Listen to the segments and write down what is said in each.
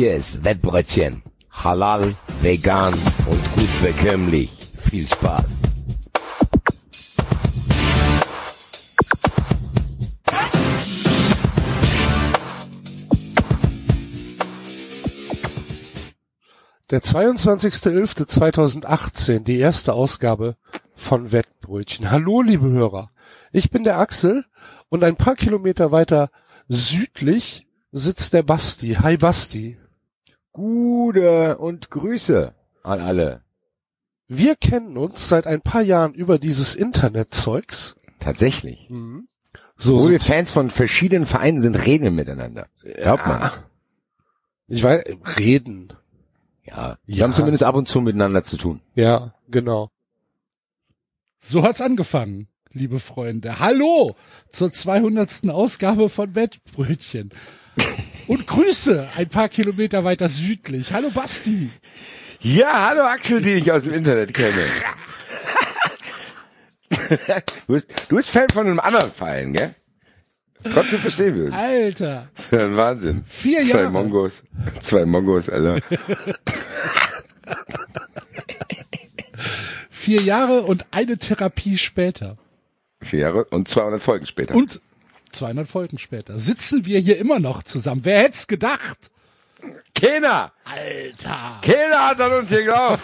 Hier ist Wettbrötchen. Halal, vegan und gut bekömmlich. Viel Spaß. Der 22.11.2018, die erste Ausgabe von Wettbrötchen. Hallo, liebe Hörer. Ich bin der Axel und ein paar Kilometer weiter südlich sitzt der Basti. Hi Basti. Gute und Grüße an alle. Wir kennen uns seit ein paar Jahren über dieses Internetzeugs. Tatsächlich. Mhm. So, So, Wo wir Fans von verschiedenen Vereinen sind, reden wir miteinander. Glaubt man. ich weiß, reden. Ja. Wir Ja. haben zumindest ab und zu miteinander zu tun. Ja, genau. So hat's angefangen, liebe Freunde. Hallo zur 200. Ausgabe von Bettbrötchen. Und Grüße ein paar Kilometer weiter südlich. Hallo Basti. Ja, hallo Axel, die ich aus dem Internet kenne. du, bist, du bist Fan von einem anderen Verein, gell? Trotzdem verstehen wir uns. Alter. Ein Wahnsinn. Vier Zwei Jahre. Mongos. Zwei Mongos, Alter. Vier Jahre und eine Therapie später. Vier Jahre und 200 Folgen später. Und 200 Folgen später sitzen wir hier immer noch zusammen. Wer hätt's gedacht? keiner, Alter. keiner hat an uns geglaubt.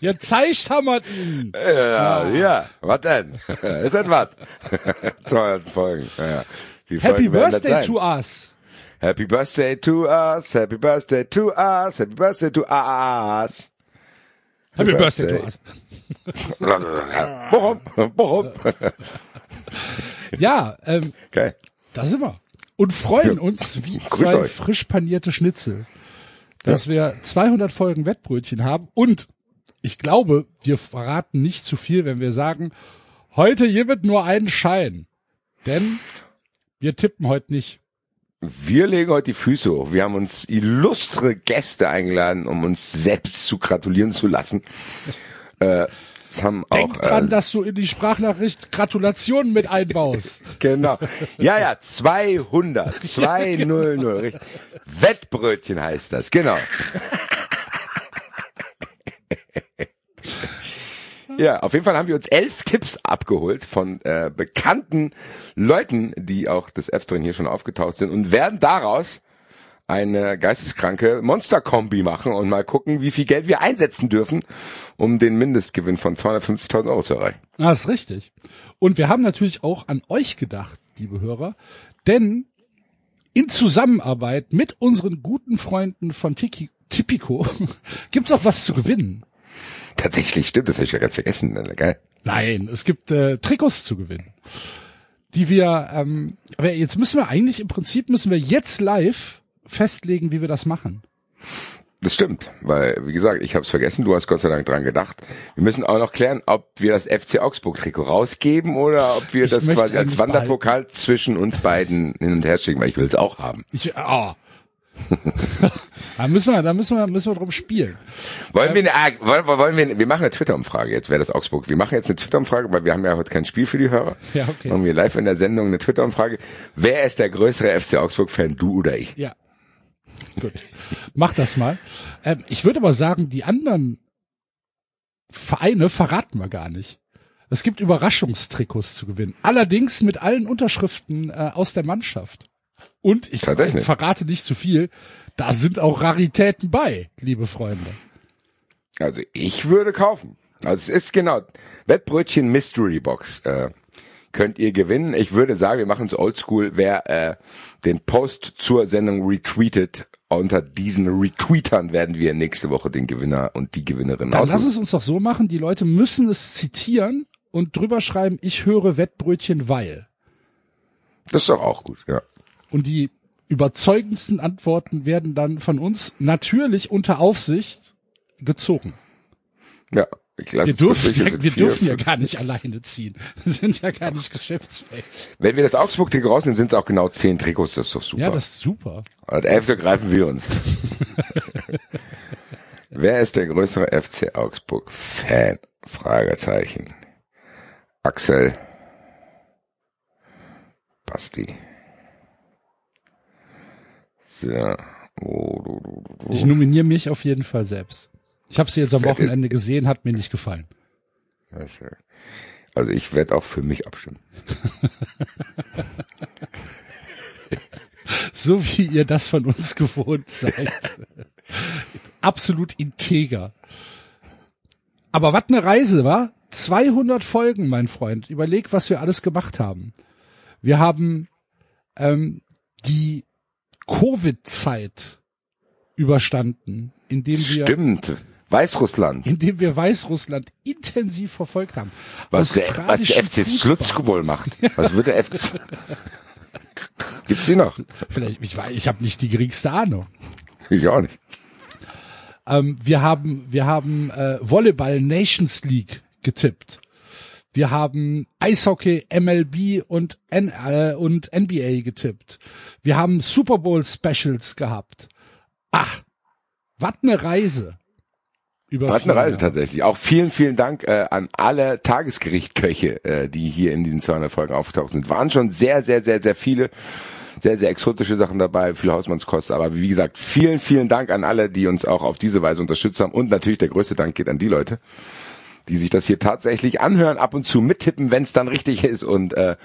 Ihr zeigt hammert ihn. ja, ja, was denn? Ist das was? 200 Folgen. Ja, ja. Happy Folgen das Birthday to us. Happy Birthday to us, Happy Birthday to us, Happy Birthday to us. Happy Birthday. Birthday to us. Warum? Warum? Ja, ähm, Okay. Da sind wir. Und freuen Ja. uns wie zwei frisch panierte Schnitzel, dass wir 200 Folgen Wettbrötchen haben. Und ich glaube, wir verraten nicht zu viel, wenn wir sagen, heute gibt nur einen Schein. Denn wir tippen heute nicht. Wir legen heute die Füße hoch. Wir haben uns illustre Gäste eingeladen, um uns selbst zu gratulieren zu lassen. Äh, das haben Denk auch, dran, äh, dass du in die Sprachnachricht Gratulationen mit einbaust. Genau. Ja, ja, 200. 200. richtig. Wettbrötchen heißt das, genau. Ja, auf jeden Fall haben wir uns elf Tipps abgeholt von äh, bekannten Leuten, die auch des Öfteren hier schon aufgetaucht sind und werden daraus eine geisteskranke Monster-Kombi machen und mal gucken, wie viel Geld wir einsetzen dürfen, um den Mindestgewinn von 250.000 Euro zu erreichen. Das ist richtig. Und wir haben natürlich auch an euch gedacht, liebe Hörer, denn in Zusammenarbeit mit unseren guten Freunden von Tiki, Tipico gibt's auch was zu gewinnen. Tatsächlich stimmt, das habe ich ja ganz vergessen. Geil. Nein, es gibt äh, Trikots zu gewinnen, die wir. Ähm, aber jetzt müssen wir eigentlich im Prinzip müssen wir jetzt live festlegen, wie wir das machen. Das stimmt, weil, wie gesagt, ich habe es vergessen, du hast Gott sei Dank dran gedacht. Wir müssen auch noch klären, ob wir das FC Augsburg-Trikot rausgeben oder ob wir Ich das quasi als Wanderpokal zwischen uns beiden hin und her schicken, weil ich will es auch haben. Ich, ah. da müssen wir, da müssen wir, müssen wir drum spielen. Wollen wir, eine, ah, wollen, wollen wir, wir machen eine Twitter-Umfrage jetzt, wer das Augsburg. Wir machen jetzt eine Twitter-Umfrage, weil wir haben ja heute kein Spiel für die Hörer. Ja, okay. Machen wir live in der Sendung eine Twitter-Umfrage. Wer ist der größere FC Augsburg-Fan, du oder ich? Ja. Gut. Mach das mal. Ähm, ich würde aber sagen, die anderen Vereine verraten wir gar nicht. Es gibt Überraschungstrikots zu gewinnen. Allerdings mit allen Unterschriften äh, aus der Mannschaft. Und ich verrate nicht zu viel, da sind auch Raritäten bei, liebe Freunde. Also ich würde kaufen. Also es ist genau Wettbrötchen Mystery Box. Äh, könnt ihr gewinnen. Ich würde sagen, wir machen es oldschool. Wer äh, den Post zur Sendung retweetet, unter diesen Retweetern werden wir nächste Woche den Gewinner und die Gewinnerin Dann lass aussuchen. es uns doch so machen, die Leute müssen es zitieren und drüber schreiben, ich höre Wettbrötchen, weil. Das ist doch auch gut, ja. Und die überzeugendsten Antworten werden dann von uns natürlich unter Aufsicht gezogen. Ja, Wir dürfen, ja, wir dürfen ja gar nicht alleine ziehen. Wir sind ja gar nicht geschäftsfähig. Wenn wir das Augsburg-Trikot rausnehmen, sind es auch genau zehn Trikots. Das ist doch super. Ja, das ist super. Und elfte greifen wir uns. Wer ist der größere FC Augsburg-Fan? Fragezeichen. Axel. Basti. So. Oh. Ich nominiere mich auf jeden Fall selbst. Ich habe sie jetzt am? Wochenende gesehen, hat mir nicht gefallen. Also ich werde auch für mich abstimmen. So wie ihr das von uns gewohnt seid. Absolut integer. Aber was eine Reise war. 200 Folgen, mein Freund. Überleg, was wir alles gemacht haben. Wir haben ähm, die Covid-Zeit überstanden, indem wir, Stimmt. Weißrussland. indem wir Weißrussland intensiv verfolgt haben. Was der, was der FC. Slutsk wohl macht. Was wird der FC... Gibt's die noch? Vielleicht, ich weiß, ich habe nicht die geringste Ahnung. Ich auch nicht. Ähm, wir haben, wir haben äh, Volleyball Nations League getippt. Wir haben Eishockey, MLB und, N äh, und NBA getippt. Wir haben Super Bowl Specials gehabt. Ach, was eine Reise. Über Hat eine Reise Jahre. tatsächlich. Auch vielen, vielen Dank äh, an alle Tagesgerichtköche, äh, die hier in diesen 200 Folgen aufgetaucht sind. Waren schon sehr, sehr, sehr, sehr viele, sehr, sehr exotische Sachen dabei, viel Hausmannskost. Aber wie gesagt, vielen, vielen Dank an alle, die uns auch auf diese Weise unterstützt haben. Und natürlich der größte Dank geht an die Leute, die sich das hier tatsächlich anhören, ab und zu mittippen, wenn es dann richtig ist und äh,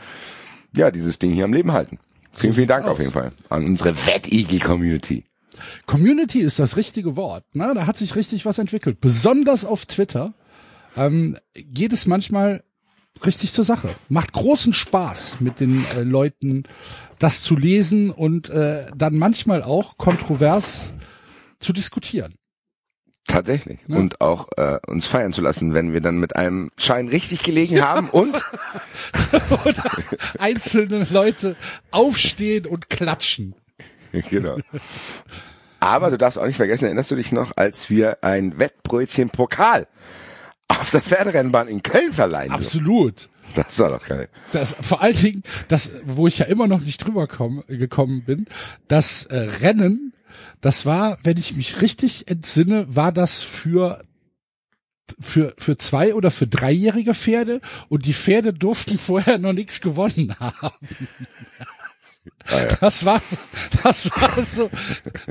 ja, dieses Ding hier am Leben halten. Vielen, vielen Dank auf aus. jeden Fall an unsere Wettigel-Community. Community ist das richtige Wort. Ne? Da hat sich richtig was entwickelt. Besonders auf Twitter ähm, geht es manchmal richtig zur Sache. Macht großen Spaß mit den äh, Leuten, das zu lesen und äh, dann manchmal auch kontrovers zu diskutieren. Tatsächlich. Und auch äh, uns feiern zu lassen, wenn wir dann mit einem Schein richtig gelegen haben und Einzelne Leute aufstehen und klatschen. genau. Aber du darfst auch nicht vergessen, erinnerst du dich noch, als wir ein Wettbrötchen Pokal auf der Pferderennbahn in Köln verleihen? Absolut. Das war doch geil. Das vor allen Dingen, das, wo ich ja immer noch nicht drüber komm, gekommen bin, das äh, Rennen, das war, wenn ich mich richtig entsinne, war das für für für zwei oder für dreijährige Pferde und die Pferde durften vorher noch nichts gewonnen haben. Ah, ja. Das war so, das war so.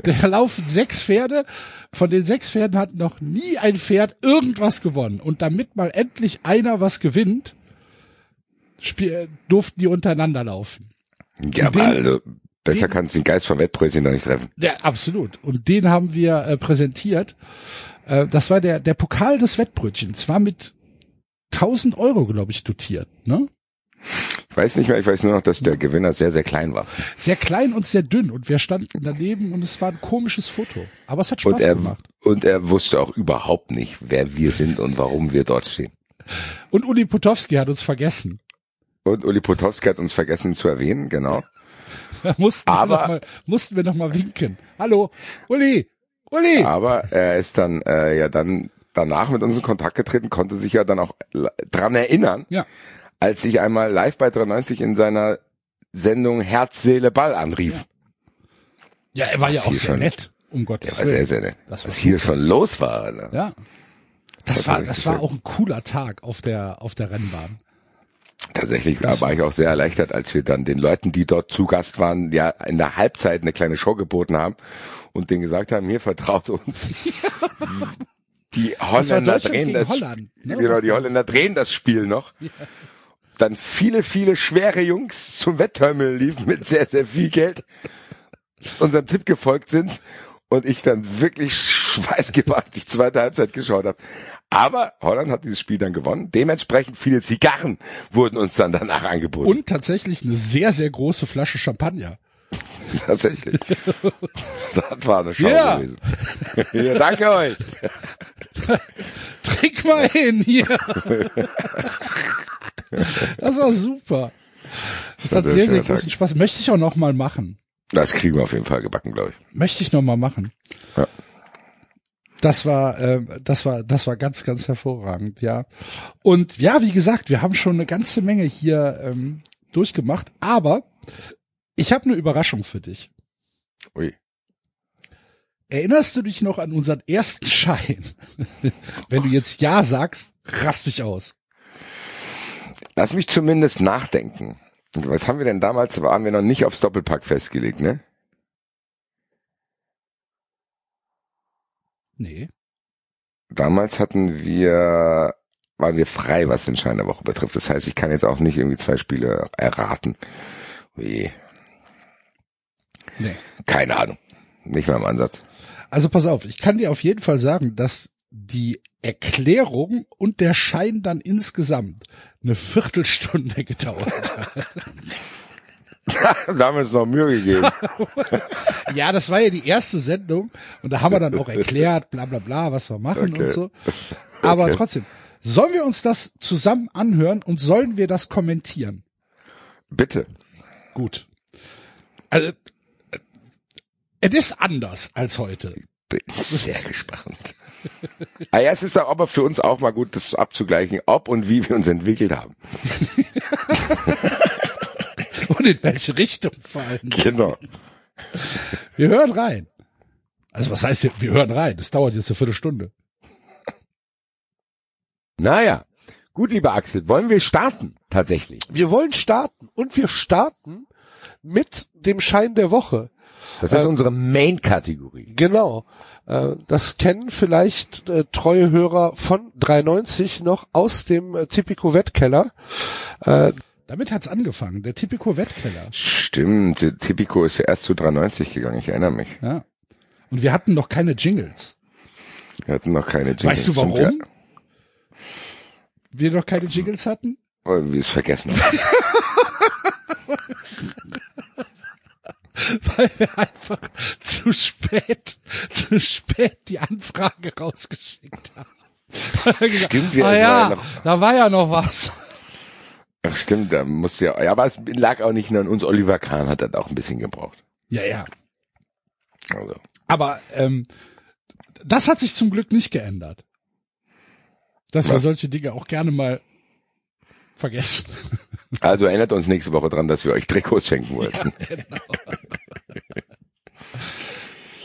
Da laufen sechs Pferde. Von den sechs Pferden hat noch nie ein Pferd irgendwas gewonnen. Und damit mal endlich einer was gewinnt, spiel, durften die untereinander laufen. Ja, den- aber also, besser den- kannst du den Geist vom Wettbrötchen doch nicht treffen. Ja, absolut. Und den haben wir äh, präsentiert. Äh, das war der, der Pokal des Wettbrötchens. War mit 1000 Euro, glaube ich, dotiert. Ne? Weiß nicht mehr, ich weiß nur noch, dass der Gewinner sehr, sehr klein war. Sehr klein und sehr dünn. Und wir standen daneben und es war ein komisches Foto. Aber es hat Spaß Und er, gemacht. und er wusste auch überhaupt nicht, wer wir sind und warum wir dort stehen. Und Uli Potowski hat uns vergessen. Und Uli Potowski hat uns vergessen zu erwähnen, genau. Da mussten, Aber- wir noch mal, mussten wir noch mal winken. Hallo, Uli, Uli. Aber er ist dann äh, ja dann danach mit uns in Kontakt getreten, konnte sich ja dann auch dran erinnern, Ja, als ich einmal live bei 93 in seiner Sendung Herz, Seele, Ball anrief. ja, er war ja Was auch hier sehr schon- nett. Um Ja, Gottes was, sehr, Willen. sehr nett. Das war was hier schon los war. Alter. Ja. Das Das war, war das war auch ein cooler Tag auf der, auf der Rennbahn. Tatsächlich da war ich auch sehr erleichtert, als wir dann den Leuten, die dort zu Gast waren, ja in der Halbzeit eine kleine Show geboten haben und denen gesagt haben, hier vertraut uns. Die war Holländer drehen das Holland, ne? genau, die Holländer drehen das Spiel noch. Dann viele, viele schwere Jungs zum Wettterminal liefen mit sehr, sehr viel Geld, unserem Tipp gefolgt sind und ich dann wirklich schweißgebadet die zweite Halbzeit geschaut habe. Aber Holland hat dieses Spiel dann gewonnen. Dementsprechend viele Zigarren wurden uns dann danach angeboten. Und tatsächlich eine sehr, sehr große Flasche Champagner. Tatsächlich. das war eine Show Ja. gewesen. ja, danke euch. Trink mal hin hier. Das war super. Das hat sehr, sehr Tag. großen Spaß. Möchte ich auch noch mal machen. Das kriegen wir auf jeden Fall gebacken, glaube ich. Möchte ich noch mal machen. Ja. Das war, ähm, das war, das war ganz, ganz hervorragend, ja. Und ja, wie gesagt, wir haben schon eine ganze Menge hier ähm, durchgemacht, aber ich habe eine Überraschung für dich. Ui. Erinnerst du dich noch an unseren ersten Schein? Wenn du jetzt Ja sagst, rast dich aus. Lass mich zumindest nachdenken. Was haben wir denn damals? Waren wir noch nicht aufs Doppelpack festgelegt, ne? Nee. Damals hatten wir, waren wir frei, was den Schein der Woche betrifft. Das heißt, ich kann jetzt auch nicht irgendwie zwei Spiele erraten. Wie? Nee. Keine Ahnung. Nicht mal im Ansatz. Also pass auf, ich kann dir auf jeden Fall sagen, dass die Erklärung und der Schein dann insgesamt eine Viertelstunde gedauert hat. da haben wir uns noch Mühe gegeben. Ja, das war ja die erste Sendung und da haben wir dann auch erklärt, bla bla bla, was wir machen Okay. und so. Aber Okay. trotzdem, sollen wir uns das zusammen anhören und sollen wir das kommentieren? Bitte. Gut. Also, es ist anders als heute. Bin sehr gespannt. ah ja, es ist auch aber für uns auch mal gut, das abzugleichen, ob und wie wir uns entwickelt haben. Und in welche Richtung vor allem. Genau. Wir hören rein. Also was heißt hier, wir hören rein? Das dauert jetzt eine Viertelstunde. Naja. Gut, lieber Axel, wollen wir starten? Tatsächlich. Wir wollen starten und wir starten mit dem Schein der Woche. Das ist Äh, unsere Main-Kategorie. Genau. Äh, Das kennen vielleicht äh, treue Hörer von 93 noch aus dem äh, Tipico Wettkeller. Äh, Damit hat's angefangen. Der Tipico Wettkeller. Stimmt, der Tipico ist ja erst zu 93 gegangen, ich erinnere mich. Ja. Und wir hatten noch keine Jingles. Wir hatten noch keine Jingles. Weißt du warum? Ja. Wir noch keine Jingles hatten? Weil wir es vergessen haben. Weil wir einfach zu spät, zu spät die Anfrage rausgeschickt haben. Stimmt, wir- ah, ja, ja noch- da war ja noch was. Ach, stimmt, da muss ja, ja, aber es lag auch nicht nur an uns. Oliver Kahn hat das auch ein bisschen gebraucht. Ja, ja. Also. Aber ähm, das hat sich zum Glück nicht geändert. Dass wir Ja. solche Dinge auch gerne mal vergessen. Also erinnert uns nächste Woche dran, dass wir euch Trikots schenken wollten.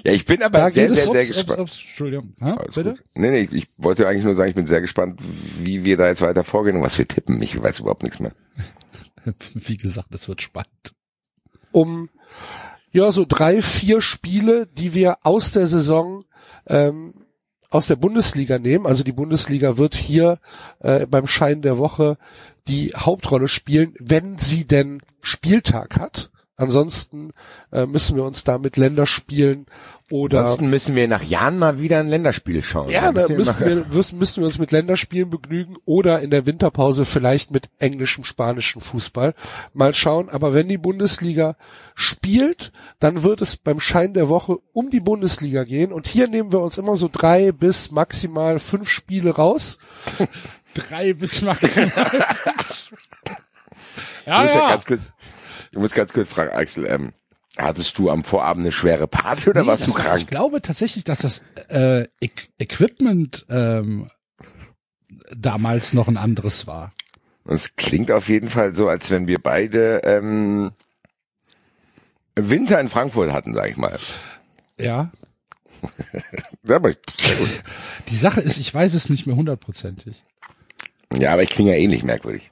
Ja, ich bin aber Da sehr, sehr, sehr gespannt. ups, Entschuldigung. Ha, bitte? gut. Nee, nee, ich, ich wollte eigentlich nur sagen, ich bin sehr gespannt, wie wir da jetzt weiter vorgehen und was wir tippen. Ich weiß überhaupt nichts mehr. Wie gesagt, es wird spannend. um ja so drei, vier Spiele, die wir aus der Saison ähm, aus der Bundesliga nehmen. Also die Bundesliga wird hier äh, beim Schein der Woche die Hauptrolle spielen, wenn sie denn Spieltag hat. Ansonsten äh, müssen wir uns da mit Länderspielen oder Ansonsten müssen wir nach Jahren mal wieder ein Länderspiel schauen. ja, da müssen mal- wir, müssen, müssen wir uns mit Länderspielen begnügen oder in der Winterpause vielleicht mit englischem, spanischem Fußball. Mal schauen. Aber wenn die Bundesliga spielt, dann wird es beim Schein der Woche um die Bundesliga gehen. Und hier nehmen wir uns immer so drei bis maximal fünf Spiele raus. Drei bis maximal. Ich ja, muss ja ja. ganz kurz, ich muss ganz kurz fragen, Axel, ähm, hattest du am Vorabend eine schwere Party oder Nee, warst du war- krank? Ich glaube tatsächlich, dass das äh, E Equipment ähm, damals noch ein anderes war. Und es klingt auf jeden Fall so, als wenn wir beide ähm, Winter in Frankfurt hatten, sag ich mal. Ja. Aber. Die Sache ist, ich weiß es nicht mehr hundertprozentig. Ja, aber ich klinge ja ähnlich merkwürdig.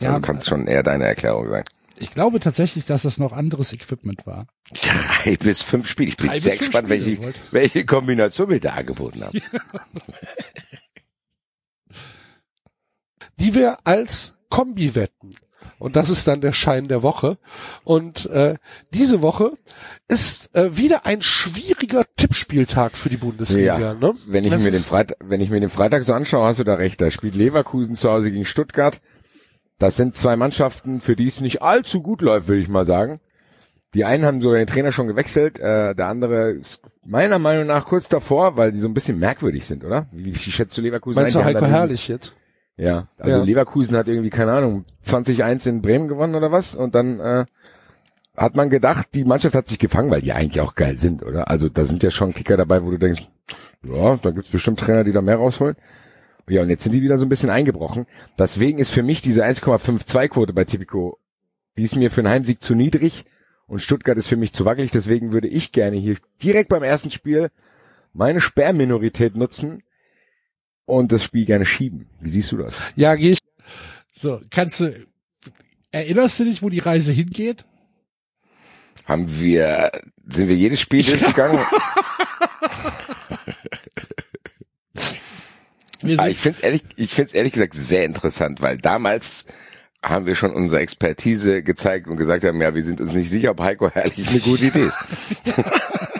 Ja, also kannst schon eher deine Erklärung sein. ich glaube tatsächlich, dass das noch anderes Equipment war. Drei bis fünf Spiele. Ich bin Drei sehr gespannt, Spiele, welche, welche Kombination wir da angeboten haben. die wir als Kombi wetten. Und das ist dann der Schein der Woche. Und äh, diese Woche ist äh, wieder ein schwieriger Tippspieltag für die Bundesliga. Ja, Ne? wenn ich Das mir den Freitag, wenn ich mir den Freitag so anschaue, hast du da recht. Da spielt Leverkusen zu Hause gegen Stuttgart. Das sind zwei Mannschaften, für die es nicht allzu gut läuft, würde ich mal sagen. Die einen haben sogar den Trainer schon gewechselt, äh, der andere ist meiner Meinung nach kurz davor, weil die so ein bisschen merkwürdig sind, oder? Wie, wie schätzt du Leverkusen Meinst du ein? Haben Heiko Herrlich jetzt? Ja, also Ja. Leverkusen hat irgendwie, keine Ahnung, 20-1 in Bremen gewonnen oder was und dann äh, hat man gedacht, die Mannschaft hat sich gefangen, weil die eigentlich auch geil sind, oder? Also da sind ja schon Kicker dabei, wo du denkst, ja, da gibt's bestimmt Trainer, die da mehr rausholen. Ja, und jetzt sind die wieder so ein bisschen eingebrochen. Deswegen ist für mich diese 1,52-Quote bei Tipico, die ist mir für einen Heimsieg zu niedrig und Stuttgart ist für mich zu wackelig. Deswegen würde ich gerne hier direkt beim ersten Spiel meine Sperrminorität nutzen und das Spiel gerne schieben. Wie siehst du das? Ja, gehe ich. So, kannst du, erinnerst du dich, wo die Reise hingeht? Haben wir, sind wir jedes Spiel durchgegangen? sind, ich finde es ehrlich, ich find's ehrlich gesagt sehr interessant, weil damals haben wir schon unsere Expertise gezeigt und gesagt haben, ja, wir sind uns nicht sicher, ob Heiko Herrlich eine gute Idee ist.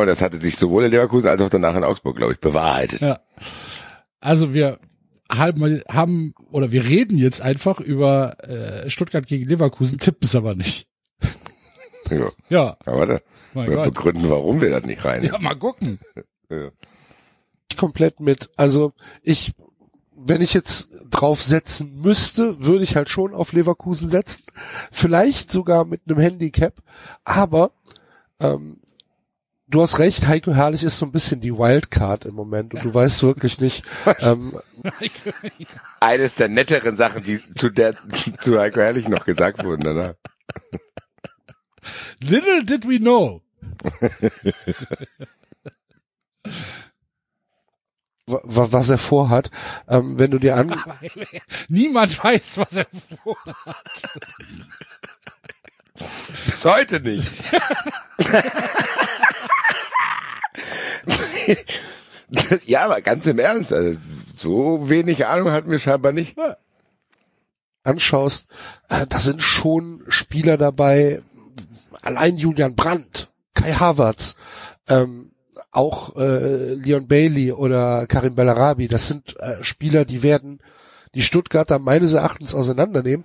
und das hatte sich sowohl in Leverkusen als auch danach in Augsburg, glaube ich, bewahrheitet. ja. Also wir haben, haben oder wir reden jetzt einfach über äh, Stuttgart gegen Leverkusen, tippen es aber nicht. Ja. Ja, Ja, warte. mein Wir Gott. begründen, warum wir das nicht rein. Ja, mal gucken. Ja. komplett mit. Also ich, wenn ich jetzt drauf setzen müsste, würde ich halt schon auf Leverkusen setzen. Vielleicht sogar mit einem Handicap. Aber ähm, du hast recht, Heiko Herrlich ist so ein bisschen die Wildcard im Moment und du weißt wirklich nicht. Ähm, Eines der netteren Sachen, die zu der zu Heiko Herrlich noch gesagt wurden danach. Little did we know. wa- wa- was er vorhat. Ähm, wenn du dir an, Niemand weiß, was er vorhat. Bis heute nicht. Das- ja, aber ganz im Ernst, also so wenig Ahnung hatten wir scheinbar nicht. anschaust, äh, da sind schon Spieler dabei, allein Julian Brandt, Kai Havertz, ähm, auch äh, Leon Bailey oder Karim Bellarabi, das sind äh, Spieler, die werden die Stuttgarter meines Erachtens auseinandernehmen.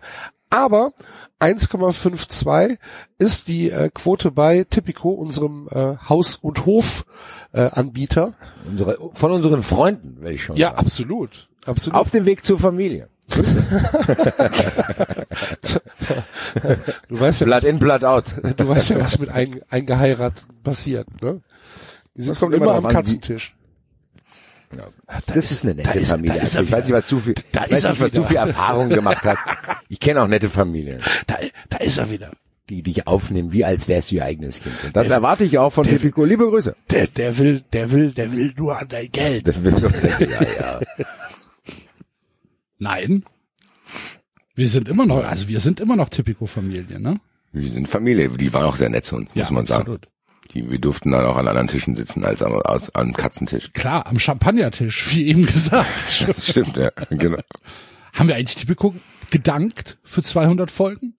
Aber 1,52 ist die äh, Quote bei Tipico, unserem äh, Haus- und Hof-Anbieter. Äh. Unsere, von unseren Freunden, will ich schon ja, sagen. absolut. Absolut. Auf dem Weg zur Familie. du weißt ja, Blood in, blood out. Du weißt ja, was mit ein, eingeheiratet passiert, ne? Die sitzen immer am drauf an, Katzentisch. Das ist eine nette ist- Familie. Also ich weiß nicht, was du viel, Da weiß ist nicht, was du wieder. viel Erfahrung gemacht hast. Ich kenne auch nette Familien, Da, da ist er wieder. die dich aufnehmen, wie als wärst du ihr eigenes Kind. Und das erwarte ich auch von Tipico. Liebe Grüße. Der, der will, der will, der will nur an dein Geld. Das will der, ja, ja. Nein. Wir sind immer noch, also wir sind immer noch Typico-Familie, ne? Wir sind Familie, die waren auch sehr nett zu uns, muss man sagen. Die, wir durften dann auch an anderen Tischen sitzen als am, als, am Katzentisch. Klar, am Champagnertisch, wie eben gesagt. Das stimmt, ja, genau. Haben wir eigentlich Typico gedankt für 200 Folgen?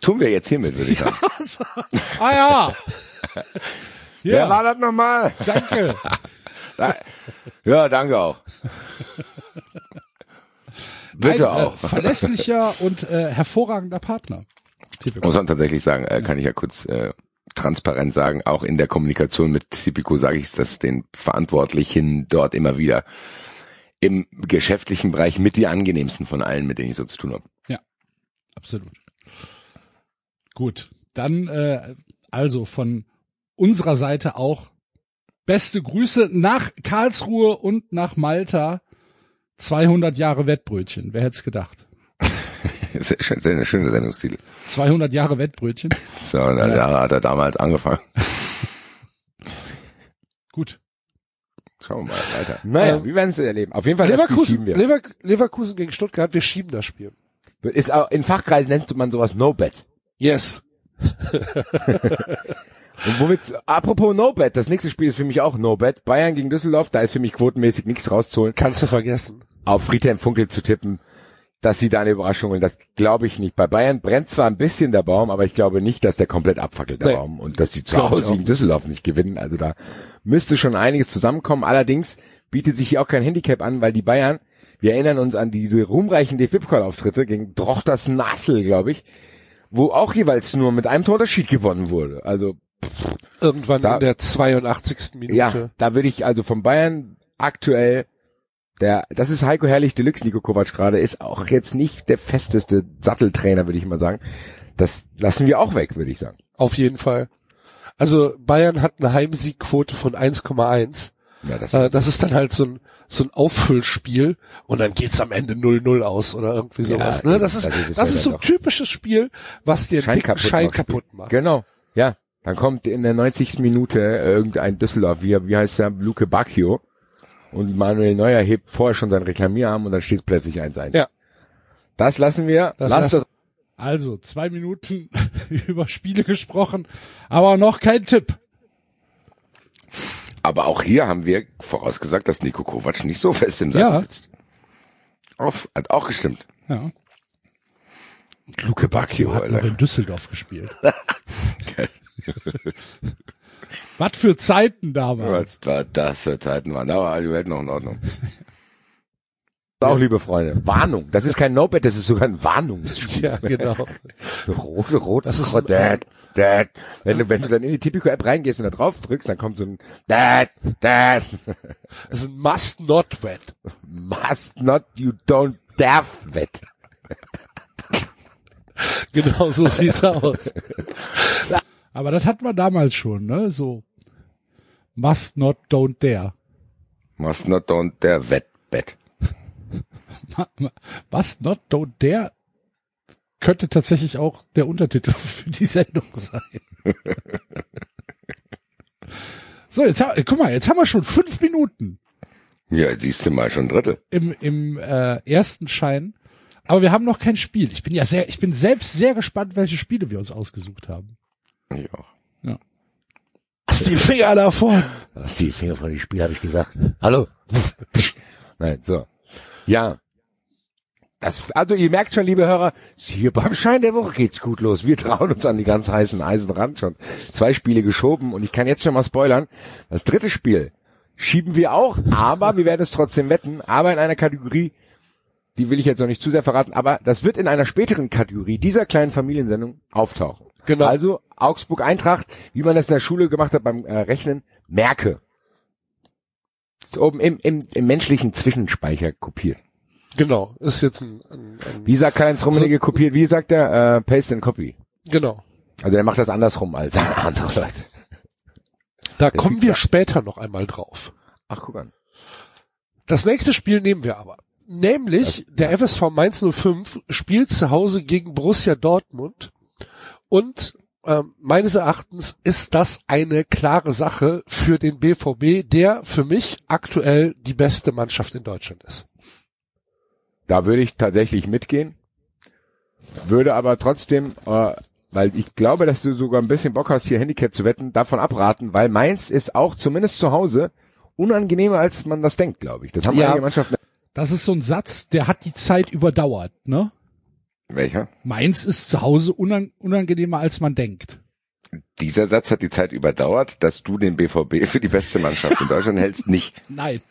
Tun wir jetzt hiermit, würde ich sagen. Ah ja. Wer war das nochmal? danke. Ja, danke auch. Bitte Ein, auch. Äh, verlässlicher und äh, hervorragender Partner. Typico. Muss man tatsächlich sagen, äh, kann ich ja kurz äh, transparent sagen, auch in der Kommunikation mit Cipico sage ich das den Verantwortlichen dort immer wieder. Im geschäftlichen Bereich mit die angenehmsten von allen, mit denen ich so zu tun habe. Absolut. Gut, dann äh, also von unserer Seite auch beste Grüße nach Karlsruhe und nach Malta. 200 Jahre Wettbrötchen. Wer hätte es gedacht? Sehr schön, sehr schöner Sendungstitel. 200 Jahre Wettbrötchen. So, da, da hat er damals angefangen. Gut. Schauen wir mal weiter. Naja, Ähm, wie werden es erleben? Auf jeden Fall das Spiel Leverkusen, schieben wir. Lever, Leverkusen gegen Stuttgart, wir schieben das Spiel. Ist auch, in Fachkreisen nennt man sowas No-Bet. Yes. Und womit, apropos No-Bet, das nächste Spiel ist für mich auch No-Bet. Bayern gegen Düsseldorf, da ist für mich quotenmäßig nichts rauszuholen. Kannst du vergessen. Auf Friedhelm Funkel zu tippen, dass sie da eine Überraschung holen, das glaube ich nicht. Bei Bayern brennt zwar ein bisschen der Baum, aber ich glaube nicht, dass der komplett abfackelt, der Nee. Baum. Und dass sie zu Hause gegen Düsseldorf nicht gewinnen. Also da müsste schon einiges zusammenkommen. Allerdings bietet sich hier auch kein Handicap an, weil die Bayern, wir erinnern uns an diese ruhmreichen DFB-Pokal-Auftritte gegen Drochters Nassel, glaube ich, wo auch jeweils nur mit einem Torunterschied gewonnen wurde. Also Irgendwann Da- in der 82. Minute. ja, da würde ich also von Bayern aktuell der, das ist Heiko Herrlich Deluxe, Nico Kovac gerade, ist auch jetzt nicht der festeste Satteltrainer, würde ich mal sagen. Das lassen wir auch weg, würde ich sagen. Auf jeden Fall. Also Bayern hat eine Heimsiegquote von 1,1. Ja, das, Äh, das ist dann halt so ein, so ein Auffüllspiel und dann geht's am Ende 0-0 aus oder irgendwie sowas. ne? Das ist, das ist das ja ist so ein typisches Spiel, was dir einen dicken Schein kaputt macht. Genau, ja. Dann kommt in der 90. Minute irgendein Düsseldorf, wie, wie heißt der, Luke Bacchio. Und Manuel Neuer hebt vorher schon seinen Reklamierarm und dann steht plötzlich 1-1. Ja. Das lassen wir. Das Lass das Also zwei Minuten über Spiele gesprochen, aber noch kein Tipp. Aber auch hier haben wir vorausgesagt, dass Nico Kovac nicht so fest im Sattel Ja. sitzt. Auf, hat auch gestimmt. Ja. Luke Bacchio, Hat noch in Düsseldorf gespielt. Was für Zeiten damals. Was war das für Zeiten waren? Da war die Welt noch in Ordnung. Auch, liebe Freunde, Warnung. Das ist kein No-Bet, das ist sogar ein Warnungsspiel. Ja, genau. Rote, rot, Das ist rot, Dad, Dad. Wenn du, wenn du dann in die Tipico-App reingehst und da drauf drückst, dann kommt so ein Dad, Dad. Das ist ein Must Not Wet. Must not, you don't dare wet. Genau so sieht's aus. Aber das hatten wir damals schon, ne? So must not, don't dare. Must not don't der Wettbett. Must not, don't dare könnte tatsächlich auch der Untertitel für die Sendung sein. so, jetzt guck mal, jetzt haben wir schon fünf Minuten Ja, siehst du mal schon ein Drittel. im, im äh, ersten Schein. Aber wir haben noch kein Spiel. Ich bin ja sehr, ich bin selbst sehr gespannt, welche Spiele wir uns ausgesucht haben. Ich auch. Lass die Finger davon. Was die Finger von dem Spiel, habe ich gesagt. Hallo. Nein, so. Ja. Das, also ihr merkt schon, liebe Hörer, hier beim Schein der Woche geht's gut los. Wir trauen uns an die ganz heißen Eisen ran schon. Zwei Spiele geschoben und ich kann jetzt schon mal spoilern. Das dritte Spiel schieben wir auch, aber wir werden es trotzdem wetten, aber in einer Kategorie, die will ich jetzt noch nicht zu sehr verraten, aber das wird in einer späteren Kategorie dieser kleinen Familiensendung auftauchen. Genau. Also Augsburg Eintracht, wie man das in der Schule gemacht hat beim äh, Rechnen, merke. Ist oben im, im, im menschlichen Zwischenspeicher kopiert. Genau, ist jetzt ein, ein, ein Wie sagt Karl-Heinz Rummenigge kopiert? Wie sagt er? Äh, paste and copy. genau. Also er macht das andersrum als andere Leute. Da kommen wir später noch einmal drauf. Ach, guck an. Das nächste Spiel nehmen wir aber. Nämlich der FSV Mainz 05 spielt zu Hause gegen Borussia Dortmund und ähm, meines Erachtens ist das eine klare Sache für den BVB, der für mich aktuell die beste Mannschaft in Deutschland ist. Da würde ich tatsächlich mitgehen. Würde aber trotzdem, äh, weil ich glaube, dass du sogar ein bisschen Bock hast, hier Handicap zu wetten, davon abraten, weil Mainz ist auch zumindest zu Hause unangenehmer, als man das denkt, glaube ich. Das haben Ja. einige Mannschaften. Das ist so ein Satz, der hat die Zeit überdauert, ne? Welcher? Mainz ist zu Hause unan unangenehmer, als man denkt. Dieser Satz hat die Zeit überdauert, dass du den BVB für die beste Mannschaft in Deutschland hältst, nicht. Nein,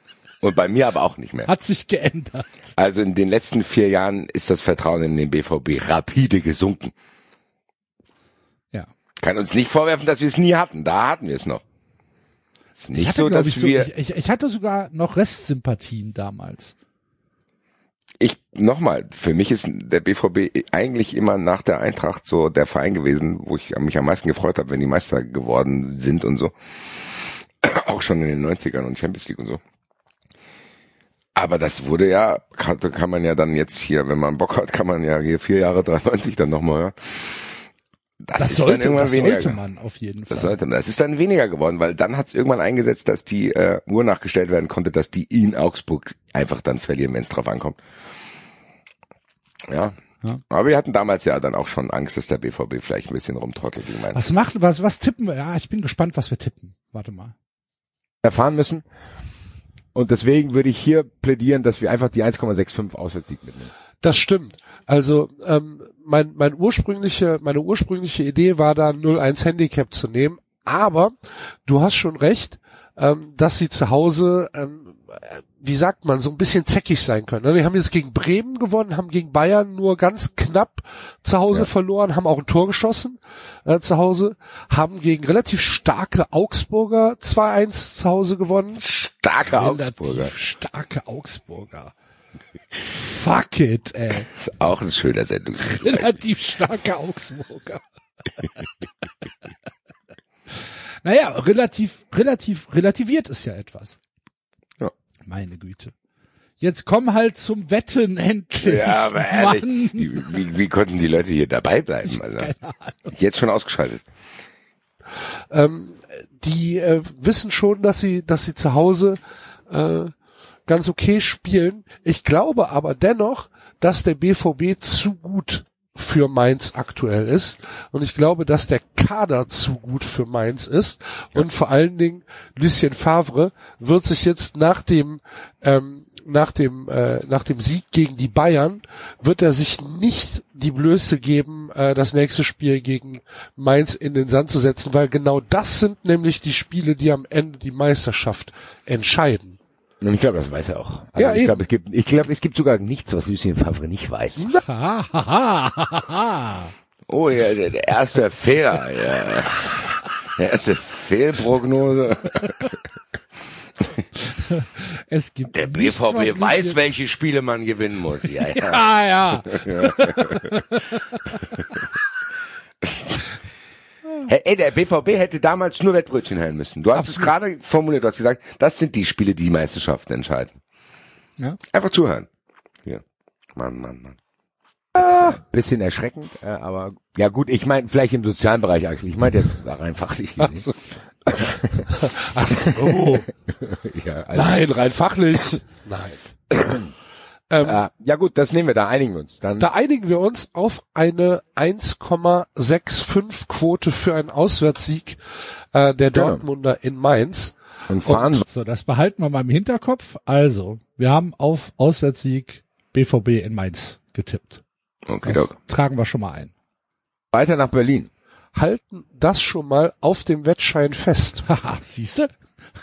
Und bei mir aber auch nicht mehr. hat sich geändert. Also in den letzten vier Jahren ist das Vertrauen in den BVB rapide gesunken. Ja. Kann uns nicht vorwerfen, dass wir es nie hatten. Da hatten wir es noch. Ist nicht Ich hatte, so, dass ich, so, wir. ich, ich, ich hatte sogar noch Restsympathien damals. Ich nochmal, für mich ist der BVB eigentlich immer nach der Eintracht so der Verein gewesen, wo ich mich am meisten gefreut habe, wenn die Meister geworden sind und so. Auch schon in den 90ern und Champions League und so. Aber das wurde ja, kann, kann man ja dann jetzt hier, wenn man Bock hat, kann man ja hier vier Jahre 93 dann nochmal hören. Das, Das ist dann sollte, irgendwann das weniger sollte man auf jeden Das Fall. sollte man. Das ist dann weniger geworden, weil dann hat es irgendwann eingesetzt, dass die äh, Uhr nachgestellt werden konnte, dass die in Augsburg einfach dann verlieren, wenn es drauf ankommt. Ja. Ja. Aber wir hatten damals ja dann auch schon Angst, dass der BVB vielleicht ein bisschen rumtrottelt. Was machen, was, was tippen wir? Ja, ich bin gespannt, was wir tippen. Warte mal. erfahren müssen. Und deswegen würde ich hier plädieren, dass wir einfach die 1,65 Auswärtssieg mitnehmen. Das stimmt. Also ähm, mein, mein ursprüngliche, meine ursprüngliche Idee war da 0-1 Handicap zu nehmen, aber du hast schon recht, ähm, dass sie zu Hause, ähm, äh, wie sagt man, so ein bisschen zäckig sein können. ne? Die haben jetzt gegen Bremen gewonnen, haben gegen Bayern nur ganz knapp zu Hause Ja. verloren, haben auch ein Tor geschossen äh, zu Hause, haben gegen relativ starke Augsburger 2-1 zu Hause gewonnen. Starke Augsburger. Relativ starke Augsburger. Fuck it, ey. ist auch ein schöner Sendung. Relativ starke Augsburger. naja, relativ, relativ, relativiert ist ja etwas. Ja. Meine Güte. Jetzt komm halt zum Wetten endlich. Ja, aber ehrlich, Mann. wie, wie, wie konnten die Leute hier dabei bleiben? Also, jetzt schon ausgeschaltet. ähm, die äh, wissen schon, dass sie, dass sie zu Hause äh, ganz okay spielen. Ich glaube aber dennoch, dass der BVB zu gut für Mainz aktuell ist. Und ich glaube, dass der Kader zu gut für Mainz ist. Und vor allen Dingen Lucien Favre wird sich jetzt nach dem ähm, nach dem äh, nach dem Sieg gegen die Bayern wird er sich nicht die Blöße geben, äh, das nächste Spiel gegen Mainz in den Sand zu setzen, weil genau das sind nämlich die Spiele, die am Ende die Meisterschaft entscheiden. Und ich glaube, das weiß er auch. Also Ja, ich glaube, es gibt, ich glaube, es gibt sogar nichts, was Lucien Favre nicht weiß. Oh ja, der, erste Fehler. Ja. Der erste Fehlprognose. Es gibt Der nichts, BVB weiß, Lucien- welche Spiele man gewinnen muss. Ja, ja. Ah, ja. Hey, ey, der BVB hätte damals nur Wettbrötchen heilen müssen. Du hast es gerade formuliert, du hast gesagt, das sind die Spiele, die die Meisterschaften entscheiden. Ja. Einfach zuhören. Hier. Mann, Mann, Mann. Bisschen erschreckend, äh, aber ja gut, ich meine vielleicht im sozialen Bereich, Axel. Ich meine jetzt rein fachlich. gesehen. Ach so. ja, also, Nein, rein fachlich. Nein. ähm, äh, ja gut, das nehmen wir, da einigen wir uns. Dann Da einigen wir uns auf eine 1,65 Quote für einen Auswärtssieg äh, der Genau. Dortmunder in Mainz. und fahren So, das behalten wir mal im Hinterkopf. Also, wir haben auf Auswärtssieg BVB in Mainz getippt. Okay, Das Doc. tragen wir schon mal ein. weiter nach Berlin. Halten das schon mal auf dem Wettschein fest. Haha, siehste?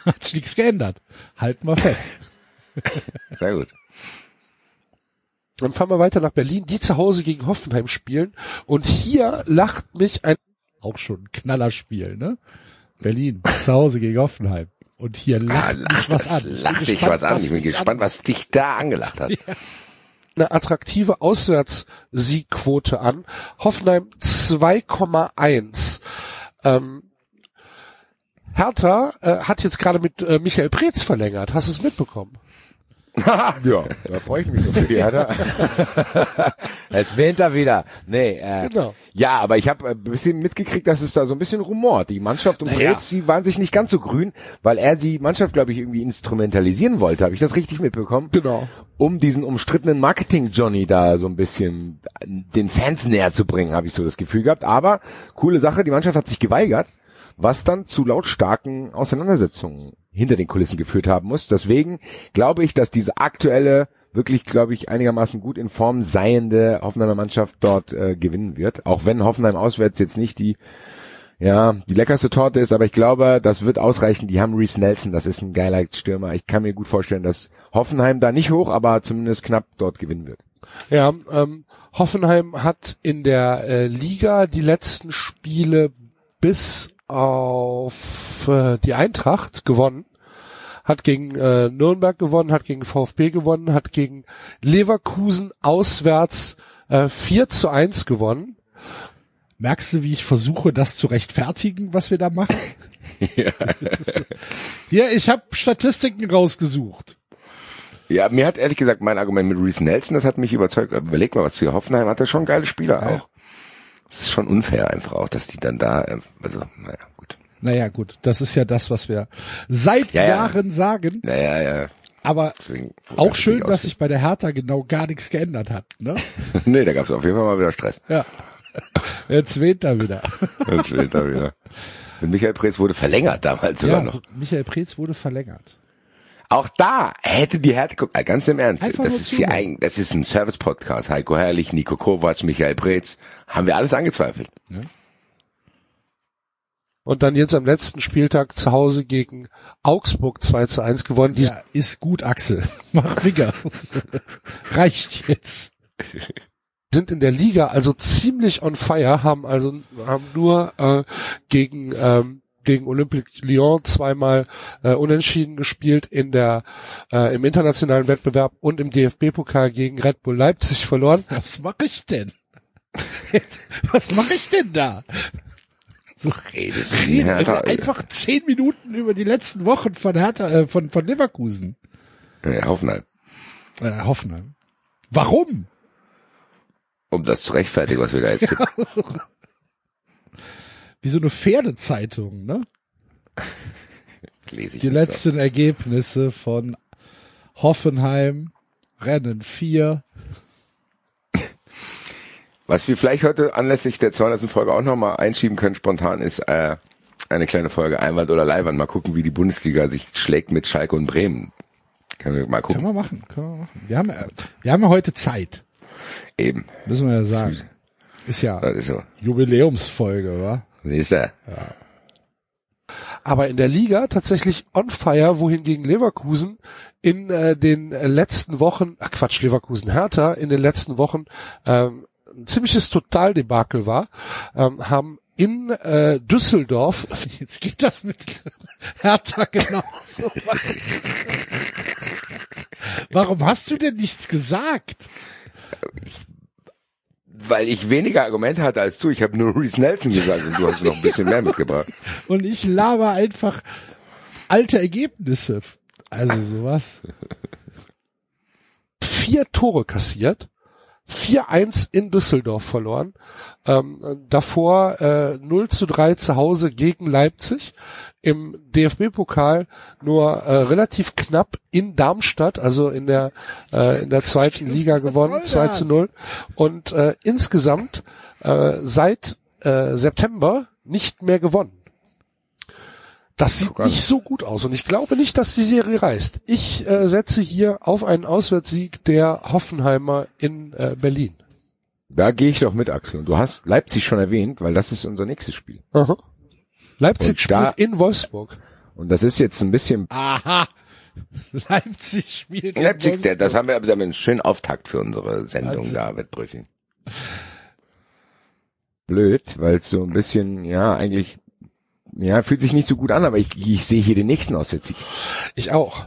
Hat sich nichts geändert. Halten wir fest. Sehr gut. Dann fahren wir weiter nach Berlin, die zu Hause gegen Hoffenheim spielen. Und hier lacht mich ein Auch schon ein Knallerspiel, ne? Berlin, zu Hause gegen Hoffenheim. Und hier lacht Ah, mich was an. Ich bin Lacht dich gespannt, was an. Ich bin gespannt, was dich da angelacht hat. eine attraktive Auswärtssiegquote an. Hoffenheim 2,1. Ähm, Hertha äh, hat jetzt gerade mit äh, Michael Preetz verlängert. Hast du es mitbekommen? ja, da freue ich mich so für die Hertha. Jetzt wähnt er wieder. Nee, äh, Genau. ja, aber ich habe ein bisschen mitgekriegt, dass es da so ein bisschen rumort. Die Mannschaft um Naja. Preetz, die waren sich nicht ganz so grün, weil er die Mannschaft, glaube ich, irgendwie instrumentalisieren wollte. Habe ich das richtig mitbekommen? Genau. Um diesen umstrittenen Marketing-Johnny da so ein bisschen den Fans näher zu bringen, habe ich so das Gefühl gehabt. Aber coole Sache, die Mannschaft hat sich geweigert, was dann zu lautstarken Auseinandersetzungen hinter den Kulissen geführt haben muss. Deswegen glaube ich, dass diese aktuelle, wirklich, glaube ich, einigermaßen gut in Form seiende Hoffenheimer Mannschaft dort äh, gewinnen wird. Auch wenn Hoffenheim auswärts jetzt nicht die ja, die leckerste Torte ist, aber ich glaube, das wird ausreichen. Die haben Reese Nelson, das ist ein geiler Stürmer. Ich kann mir gut vorstellen, dass Hoffenheim da nicht hoch, aber zumindest knapp dort gewinnen wird. Ja, ähm, Hoffenheim hat in der äh, Liga die letzten Spiele bis auf äh, die Eintracht gewonnen. Hat gegen äh, Nürnberg gewonnen, hat gegen VfB gewonnen, hat gegen Leverkusen auswärts äh, 4 zu 1 gewonnen. Merkst du, wie ich versuche, das zu rechtfertigen, was wir da machen? Hier, ich habe Statistiken rausgesucht. Ja, mir hat ehrlich gesagt mein Argument mit Reese Nelson, das hat mich überzeugt. Überleg mal, was für Hoffenheim hat er schon geile Spieler Ja. auch. Es ist schon unfair einfach auch, dass die dann da, äh, also, naja, gut. Naja, gut, das ist ja das, was wir seit Ja, ja. Jahren sagen. Naja, ja, Aber deswegen. auch schön, dass sich bei der Hertha genau gar nichts geändert hat. Ne? nee, da gab es auf jeden Fall mal wieder Stress. Ja. Jetzt weht er wieder. Das steht da wieder. Und Michael Preetz wurde verlängert damals sogar Ja, noch. Michael Preetz wurde verlängert. Auch da hätte die Härte, äh, ganz im Ernst, Einfach das ist hier ein, das ist ein Service-Podcast. Heiko Herrlich, Nico Kovac, Michael Preetz, haben wir alles angezweifelt. Und dann jetzt am letzten Spieltag zu Hause gegen Augsburg 2 zu 1 gewonnen. Die Ja, ist gut, Axel. Mach Finger. Reicht jetzt. sind in der Liga also ziemlich on fire, haben also haben nur äh, gegen ähm, gegen Olympique Lyon zweimal äh, unentschieden gespielt in der äh, im internationalen Wettbewerb und im DFB-Pokal gegen Red Bull Leipzig verloren. Was mache ich denn? Was mache ich denn da? So, Redest du reden Hertha, Alter. einfach zehn Minuten über die letzten Wochen von Hertha, äh, von, von Leverkusen. Ja, Hoffenheim. Äh, Hoffenheim. Warum? Um das zu rechtfertigen, was wir da jetzt tippen. Wie so eine Pferdezeitung, ne? lese ich Die letzten Ergebnisse von Hoffenheim, Rennen 4. So. Was wir vielleicht heute anlässlich der 200. Folge auch nochmal einschieben können spontan ist äh, eine kleine Folge Einwand oder Leihwand. Mal gucken, wie die Bundesliga sich schlägt mit Schalke und Bremen. Können wir mal gucken. Können wir machen, können wir machen. Wir haben, äh, wir haben ja heute Zeit, Eben. müssen wir ja sagen. Ist ja ist so. Jubiläumsfolge, wa? Siehst du? aber in der Liga tatsächlich on fire, wohingegen Leverkusen in äh, den letzten Wochen, ach Quatsch, Leverkusen Hertha in den letzten Wochen ähm, ein ziemliches Totaldebakel war, ähm, haben in äh, Düsseldorf Jetzt geht das mit Hertha genauso weit. Warum hast du denn nichts gesagt? Weil ich weniger Argumente hatte als du. Ich habe nur Reese Nelson gesagt und du hast noch ein bisschen mehr mitgebracht. Und ich laber einfach alte Ergebnisse. Also sowas. vier Tore kassiert, 4-1 in Düsseldorf verloren, ähm, davor äh, 0 zu 3 zu Hause gegen Leipzig, im DFB-Pokal nur äh, relativ knapp in Darmstadt, also in der äh, in der zweiten Liga gewonnen, Was soll 2 zu das? 0 und äh, insgesamt äh, seit äh, September nicht mehr gewonnen. Das sieht nicht so gut aus und ich glaube nicht, dass die Serie reißt. Ich äh, setze hier auf einen Auswärtssieg der Hoffenheimer in äh, Berlin. Da gehe ich doch mit, Axel. Und du hast Leipzig schon erwähnt, weil das ist unser nächstes Spiel. Aha. Leipzig Und spielt da- in Wolfsburg. Und das ist jetzt ein bisschen Aha. Leipzig spielt. in Leipzig, das Wolfsburg. haben wir, haben einen schönen Auftakt für unsere Sendung Also- da, Wettbrötchen. Blöd, weil es so ein bisschen, ja, eigentlich, ja, fühlt sich nicht so gut an, aber ich, ich sehe hier den nächsten Auswärtssieg. Ich auch.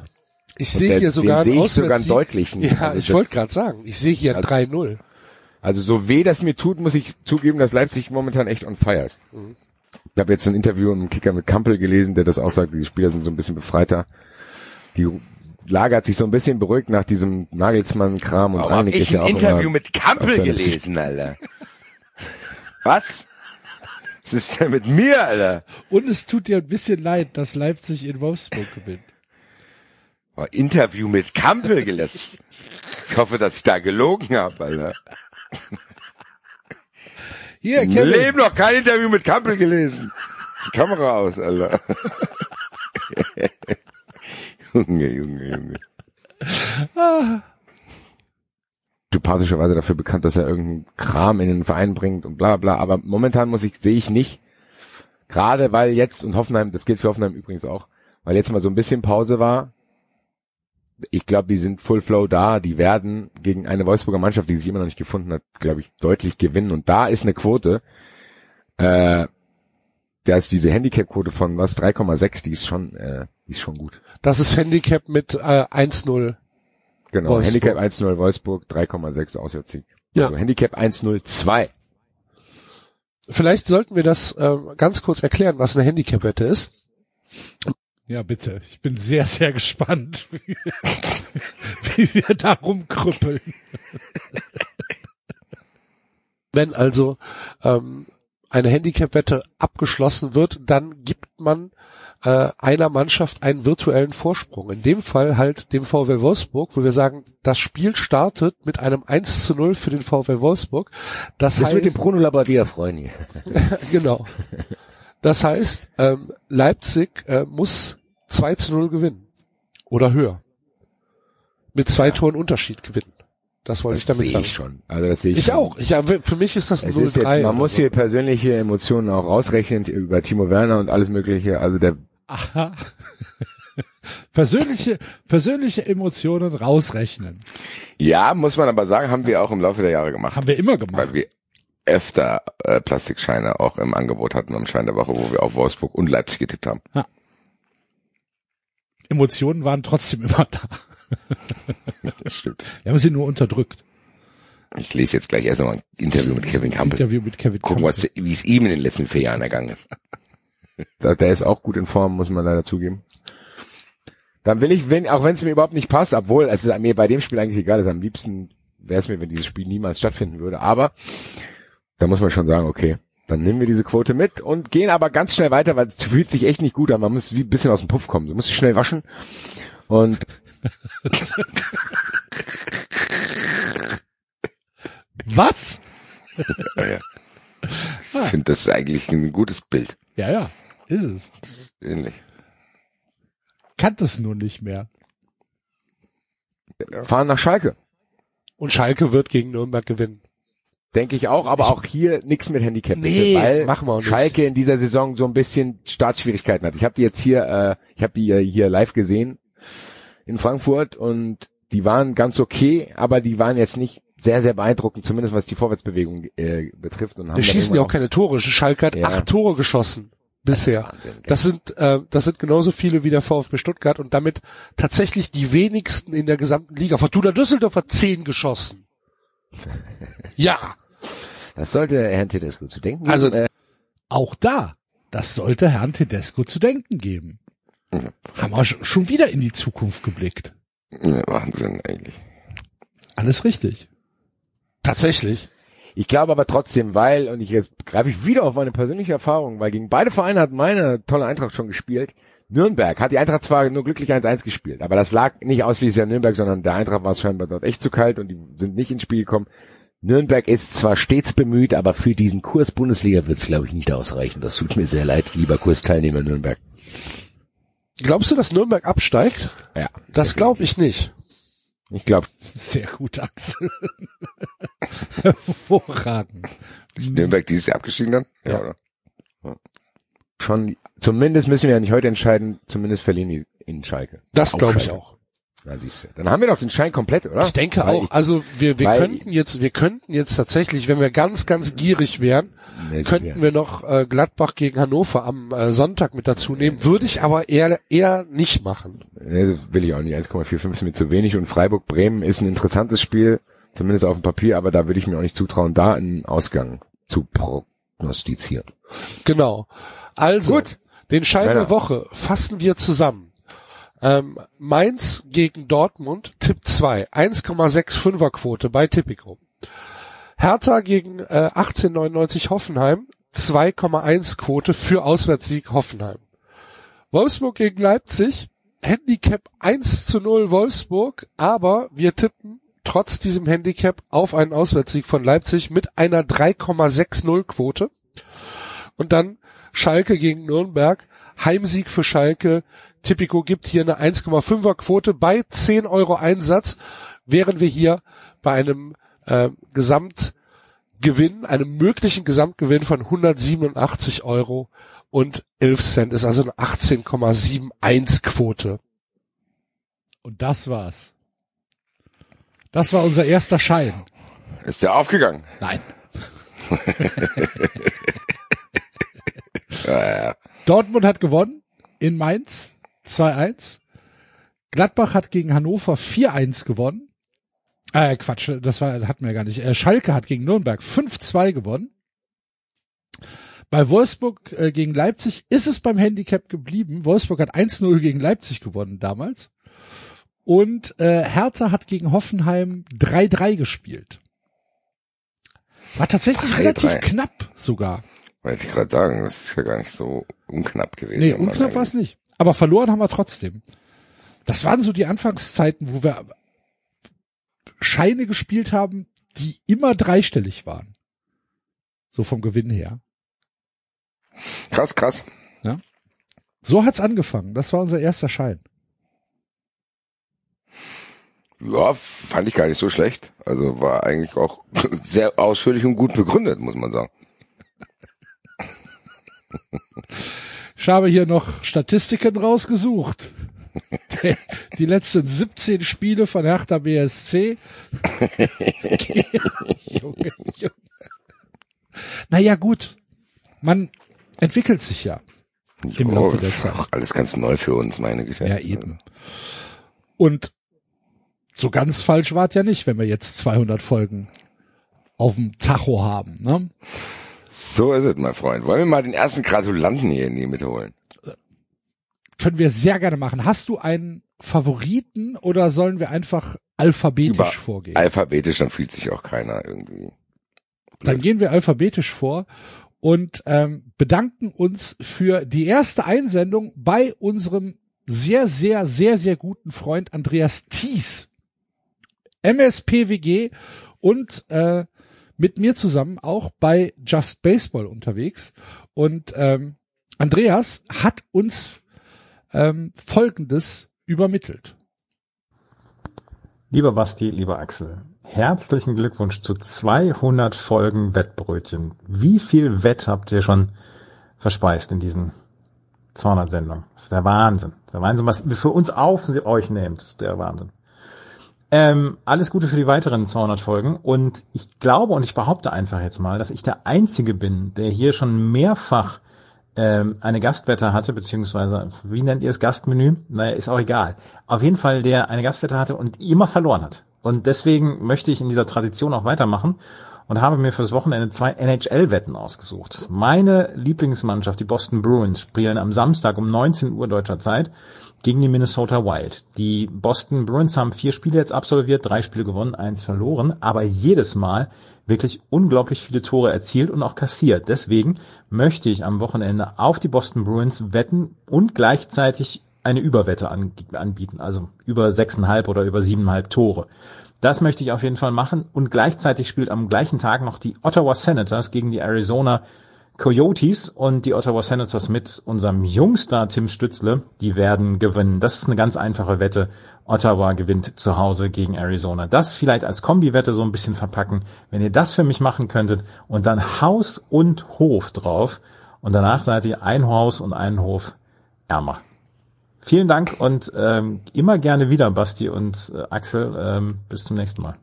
Ich sehe hier sogar den einen sehe ich sogar einen deutlichen. Ja, Also ich das- wollte gerade sagen, ich sehe hier Also- 3-0. Also so weh das mir tut, muss ich zugeben, dass Leipzig momentan echt on fire ist. Ich habe jetzt ein Interview im Kicker mit Kampel gelesen, der das auch sagt, die Spieler sind so ein bisschen befreiter. Die Lage hat sich so ein bisschen beruhigt nach diesem Nagelsmann-Kram und Rangnick ist ja auch immer mit auf Kampel seine gelesen, Alter. Was? Was ist denn mit mir, Alter? Und es tut dir ein bisschen leid, dass Leipzig in Wolfsburg gewinnt. Oh, Interview mit Kampel gelesen. Ich hoffe, dass ich da gelogen habe, Alter. Hier, Im Kevin. Leben noch kein Interview mit Kampel gelesen. Die Kamera aus, Alter. Junge, Junge, Junge. Sympathischerweise dafür bekannt, dass er irgendeinen Kram in den Verein bringt und bla bla. Aber momentan muss ich, sehe ich nicht. Gerade weil jetzt, und Hoffenheim, das gilt für Hoffenheim übrigens auch, weil jetzt mal so ein bisschen Pause war. Ich glaube, die sind Full Flow da. Die werden gegen eine Wolfsburger Mannschaft, die sich immer noch nicht gefunden hat, glaube ich, deutlich gewinnen. Und da ist eine Quote, äh, da ist diese Handicap-Quote von was 3,6, die ist schon, äh, die ist schon gut. Das ist Handicap mit äh, 1-0. Genau, Wolfsburg. Handicap 1-0 Wolfsburg, 3,6 Auswärtssieg. Ja. Also Handicap 1-0-2. Vielleicht sollten wir das äh, ganz kurz erklären, was eine Handicap-Wette ist. Ja, bitte. Ich bin sehr, sehr gespannt, wie, wie wir da rumkrüppeln. Wenn also ähm, eine Handicap-Wette abgeschlossen wird, dann gibt man äh, einer Mannschaft einen virtuellen Vorsprung. In dem Fall halt dem VW Wolfsburg, wo wir sagen, das Spiel startet mit einem 1 zu 0 für den VW Wolfsburg. Das, Das heißt, mit dem Bruno Labbadia freuen hier. genau. Das heißt, ähm, Leipzig äh, muss 2 zu 0 gewinnen. Oder höher. Mit zwei Toren Unterschied gewinnen. Das wollte Das ich damit sehe sagen. ich schon. Also das sehe ich, Ich schon. auch. Ich, ja, für mich ist das ein Es ist 0-3 jetzt, man muss so. hier persönliche Emotionen auch rausrechnen über Timo Werner und alles mögliche. Also der, Aha. persönliche, persönliche Emotionen rausrechnen. ja, muss man aber sagen, haben wir auch im Laufe der Jahre gemacht. Haben wir immer gemacht. Weil wir öfter äh, Plastikscheine auch im Angebot hatten am Schein der Woche, wo wir auf Wolfsburg und Leipzig getippt haben. Emotionen waren trotzdem immer da. Das stimmt. Wir haben sie nur unterdrückt. Ich lese jetzt gleich erst einmal ein Interview mit Kevin Campbell. Interview mit Kevin Gucken, was, wie es ihm in den letzten vier Jahren ergangen ist. Da- Der ist auch gut in Form, muss man leider zugeben. Dann will ich, wenn, auch wenn es mir überhaupt nicht passt, obwohl es ist mir bei dem Spiel eigentlich egal ist, am liebsten wäre es mir, wenn dieses Spiel niemals stattfinden würde, aber da muss man schon sagen, okay, dann nehmen wir diese Quote mit und gehen aber ganz schnell weiter, weil es fühlt sich echt nicht gut an. Man muss wie ein bisschen aus dem Puff kommen. Du musst dich schnell waschen und Was? ja. Ich finde das eigentlich ein gutes Bild. Ja, ja, ist es. Ähnlich. Kannte es nur nicht mehr. Fahren nach Schalke. Und Schalke wird gegen Nürnberg gewinnen. Denke ich auch, aber auch hier nichts mit Handicap. Nee, weil machen wir auch nicht. Schalke in dieser Saison so ein bisschen Startschwierigkeiten hat. Ich habe die jetzt hier, äh, ich habe die äh, hier live gesehen in Frankfurt und die waren ganz okay, aber die waren jetzt nicht sehr, sehr beeindruckend, zumindest was die Vorwärtsbewegung äh, betrifft. Und haben Wir dann schießen ja auch keine Tore. Schalke hat Ja. acht Tore geschossen bisher. Das Wahnsinn? Das sind, äh, das sind genauso viele wie der VfB Stuttgart und damit tatsächlich die wenigsten in der gesamten Liga. Fortuna Düsseldorf hat zehn geschossen. Ja, Das sollte Herrn Tedesco zu denken. Also- geben. äh, Auch da, das sollte Herrn Tedesco zu denken geben. Haben wir sch- schon wieder in die Zukunft geblickt. Ja, Wahnsinn eigentlich. Alles richtig. tatsächlich. Ich glaube aber trotzdem, weil, und ich jetzt greife ich wieder auf meine persönliche Erfahrung, weil gegen beide Vereine hat meine tolle Eintracht schon gespielt. Nürnberg hat die Eintracht zwar nur glücklich 1-1 gespielt, aber das lag nicht ausschließlich an Nürnberg, sondern der Eintracht war es scheinbar dort echt zu kalt und die sind nicht ins Spiel gekommen. Nürnberg ist zwar stets bemüht, aber für diesen Kurs Bundesliga wird es, glaube ich, nicht ausreichen. Das tut mir sehr leid, lieber Kursteilnehmer Nürnberg. Glaubst du, dass Nürnberg absteigt? Ja, Das glaube ich nicht. ich glaube, Sehr gut, Axel. Hervorragend. Ist Nürnberg dieses Jahr abgestiegen dann? Ja. oder? schon, zumindest müssen wir ja nicht heute entscheiden, zumindest verlieren die in Schalke. Das glaube ich auch. Na siehst du. Dann haben wir doch den Schein komplett, oder? Ich denke Weil auch. Also wir, wir könnten jetzt, wir könnten jetzt tatsächlich, wenn wir ganz, ganz gierig wären, Nee, könnten wir noch äh, Gladbach gegen Hannover am äh, Sonntag mit dazu nehmen. Würde ich aber eher eher nicht machen. Nee, das will ich auch nicht. 1,45 ist mir zu wenig und Freiburg-Bremen ist ein interessantes Spiel, zumindest auf dem Papier, aber da würde ich mir auch nicht zutrauen, da einen Ausgang zu prognostizieren. Genau. Also, Gut. den Schein der. Woche fassen wir zusammen. Ähm, Mainz gegen Dortmund, Tipp 2, 1,65er Quote bei Tipico. Hertha gegen äh, 1899 Hoffenheim, 2,1 Quote für Auswärtssieg Hoffenheim. Wolfsburg gegen Leipzig, Handicap 1 zu 0 Wolfsburg, aber wir tippen trotz diesem Handicap auf einen Auswärtssieg von Leipzig mit einer 3,60 Quote. Und dann Schalke gegen Nürnberg, Heimsieg für Schalke. Tipico gibt hier eine 1,5er Quote bei 10 Euro Einsatz, während wir hier bei einem äh, Gesamtgewinn, einem möglichen Gesamtgewinn von 187 Euro und 11 Cent ist also eine 18,71 Quote. Und das war's. Das war unser erster Schein. Ist der aufgegangen? Nein. Ja, ja. Dortmund hat gewonnen in Mainz 2-1. Gladbach hat gegen Hannover 4-1 gewonnen. Äh, Quatsch, das war, hatten wir gar nicht. Äh, Schalke hat gegen Nürnberg 5-2 gewonnen. Bei Wolfsburg äh, gegen Leipzig ist es beim Handicap geblieben. Wolfsburg hat 1-0 gegen Leipzig gewonnen damals. Und äh, Hertha hat gegen Hoffenheim 3-3 gespielt. War tatsächlich 3-3. relativ knapp sogar. Wollte ich gerade sagen, das ist ja gar nicht so unknapp gewesen. Nee, unknapp war es nicht. Aber verloren haben wir trotzdem. Das waren so die Anfangszeiten, wo wir Scheine gespielt haben, die immer dreistellig waren. So vom Gewinn her. Krass, krass. So hat's angefangen. Das war unser erster Schein. Ja, fand ich gar nicht so schlecht. Also war eigentlich auch sehr ausführlich und gut begründet, muss man sagen. Ich habe hier noch Statistiken rausgesucht. Die letzten 17 Spiele von Hertha BSC. Junge, Junge. Naja, gut. Man entwickelt sich ja im Laufe der Zeit. Auch alles ganz neu für uns, meine Güte. Ja, eben. Und so ganz falsch war es ja nicht, wenn wir jetzt 200 Folgen auf dem Tacho haben. Ne? So ist es, mein Freund. Wollen wir mal den ersten Gratulanten hier in die Mitte holen? Können wir sehr gerne machen. Hast du einen Favoriten oder sollen wir einfach alphabetisch Über- vorgehen? Alphabetisch, dann fühlt sich auch keiner irgendwie. Dann gehen wir alphabetisch vor und ähm, bedanken uns für die erste Einsendung bei unserem sehr, sehr, sehr, sehr guten Freund Andreas Thies. MSPWG und äh, mit mir zusammen auch bei Just Baseball unterwegs. Und ähm, Andreas hat uns ähm, Folgendes übermittelt. Lieber Basti, lieber Axel, herzlichen Glückwunsch zu 200 Folgen Wettbrötchen. Wie viel Wett habt ihr schon verspeist in diesen 200 Sendungen? Das ist der Wahnsinn. Das ist der Wahnsinn, was für uns auf euch nehmt. Das ist der Wahnsinn. Ähm, alles Gute für die weiteren 200 Folgen. Und ich glaube und ich behaupte einfach jetzt mal, dass ich der Einzige bin, der hier schon mehrfach ähm, eine Gastwette hatte, beziehungsweise, wie nennt ihr es, Gastmenü? Naja, ist auch egal. Auf jeden Fall, der eine Gastwette hatte und immer verloren hat. Und deswegen möchte ich in dieser Tradition auch weitermachen und habe mir fürs Wochenende zwei NHL-Wetten ausgesucht. Meine Lieblingsmannschaft, die Boston Bruins, spielen am Samstag um 19 Uhr deutscher Zeit gegen die Minnesota Wild. Die Boston Bruins haben vier Spiele jetzt absolviert, drei Spiele gewonnen, eins verloren, aber jedes Mal wirklich unglaublich viele Tore erzielt und auch kassiert. Deswegen möchte ich am Wochenende auf die Boston Bruins wetten und gleichzeitig eine Überwette anbieten, also über sechseinhalb oder über siebeneinhalb Tore. Das möchte ich auf jeden Fall machen und gleichzeitig spielt am gleichen Tag noch die Ottawa Senators gegen die Arizona Coyotes und die Ottawa Senators mit unserem Jungstar Tim Stützle, die werden gewinnen. Das ist eine ganz einfache Wette. Ottawa gewinnt zu Hause gegen Arizona. Das vielleicht als Kombi-Wette so ein bisschen verpacken. Wenn ihr das für mich machen könntet und dann Haus und Hof drauf und danach seid ihr ein Haus und einen Hof ärmer. Vielen Dank und ähm, immer gerne wieder, Basti und äh, Axel. Ähm, bis zum nächsten Mal.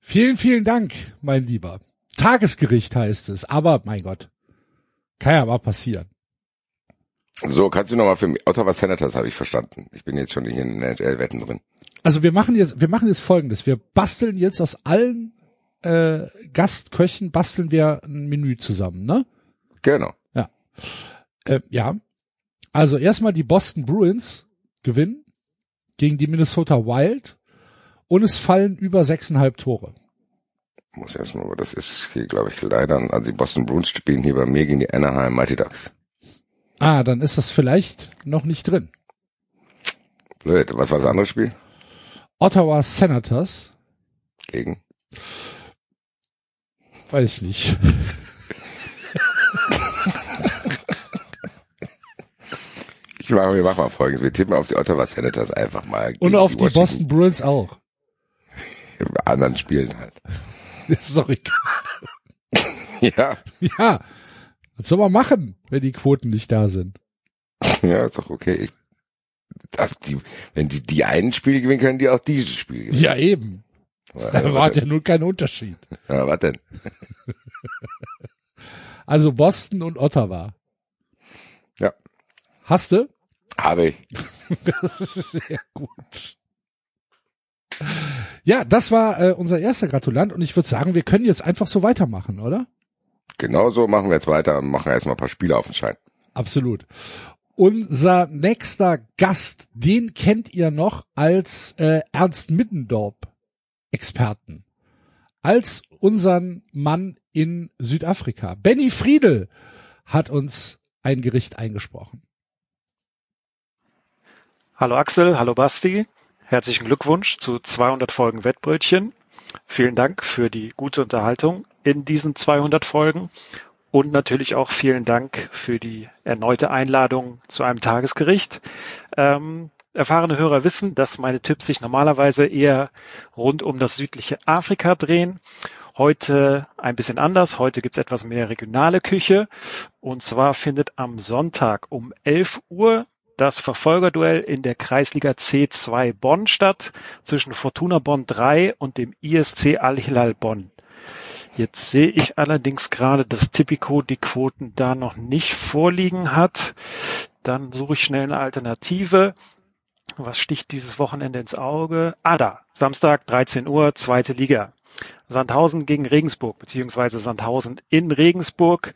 Vielen, vielen Dank, mein Lieber. Tagesgericht heißt es. Aber mein Gott, kann ja mal passieren. So, kannst du nochmal für mich, Ottawa Senators habe ich verstanden. Ich bin jetzt schon hier in NHL-Wetten drin. Also wir machen jetzt, wir machen jetzt folgendes. Wir basteln jetzt aus allen äh, Gastköchen, basteln wir ein Menü zusammen, ne? Genau. Ja. Äh, ja. Also erstmal die Boston Bruins gewinnen gegen die Minnesota Wild und es fallen über sechseinhalb Tore muss erstmal, aber das ist hier, glaube ich, leider, also die Boston Bruins spielen hier bei mir gegen die Anaheim Mighty Ducks. Ah, dann ist das vielleicht noch nicht drin. Blöd. Was war das andere Spiel? Ottawa Senators. Gegen? Weiß ich nicht. ich mache, wir machen mal folgendes. Wir tippen auf die Ottawa Senators einfach mal. Und auf die, die Boston Bruins auch. Bei anderen Spielen halt. ist doch egal. Ja. Ja. Was soll man machen, wenn die Quoten nicht da sind? Ja, ist doch okay. Die, wenn die die einen Spiele gewinnen, können die auch dieses Spiel gewinnen. Ja, eben. Da war ja nur kein Unterschied. Ja, was denn? Also Boston und Ottawa. Ja. Hast du? Habe ich. Das ist sehr gut. Ja, das war äh, unser erster Gratulant und ich würde sagen, wir können jetzt einfach so weitermachen, oder? Genau so machen wir jetzt weiter und machen erstmal ein paar Spiele auf den Schein. Absolut. Unser nächster Gast, den kennt ihr noch als äh, Ernst Middendorp Experten. Als unseren Mann in Südafrika. Benny Friedel hat uns ein Gericht eingesprochen. Hallo Axel, hallo Basti. Herzlichen Glückwunsch zu 200 Folgen Wettbrötchen. Vielen Dank für die gute Unterhaltung in diesen 200 Folgen und natürlich auch vielen Dank für die erneute Einladung zu einem Tagesgericht. Ähm, erfahrene Hörer wissen, dass meine Tipps sich normalerweise eher rund um das südliche Afrika drehen. Heute ein bisschen anders. Heute gibt's etwas mehr regionale Küche. Und zwar findet am Sonntag um 11 Uhr das Verfolgerduell in der Kreisliga C2 Bonn statt zwischen Fortuna Bonn 3 und dem ISC Al-Hilal Bonn. Jetzt sehe ich allerdings gerade, dass Tipico die Quoten da noch nicht vorliegen hat. Dann suche ich schnell eine Alternative. Was sticht dieses Wochenende ins Auge? Ah, da. Samstag, 13 Uhr, zweite Liga. Sandhausen gegen Regensburg, beziehungsweise Sandhausen in Regensburg.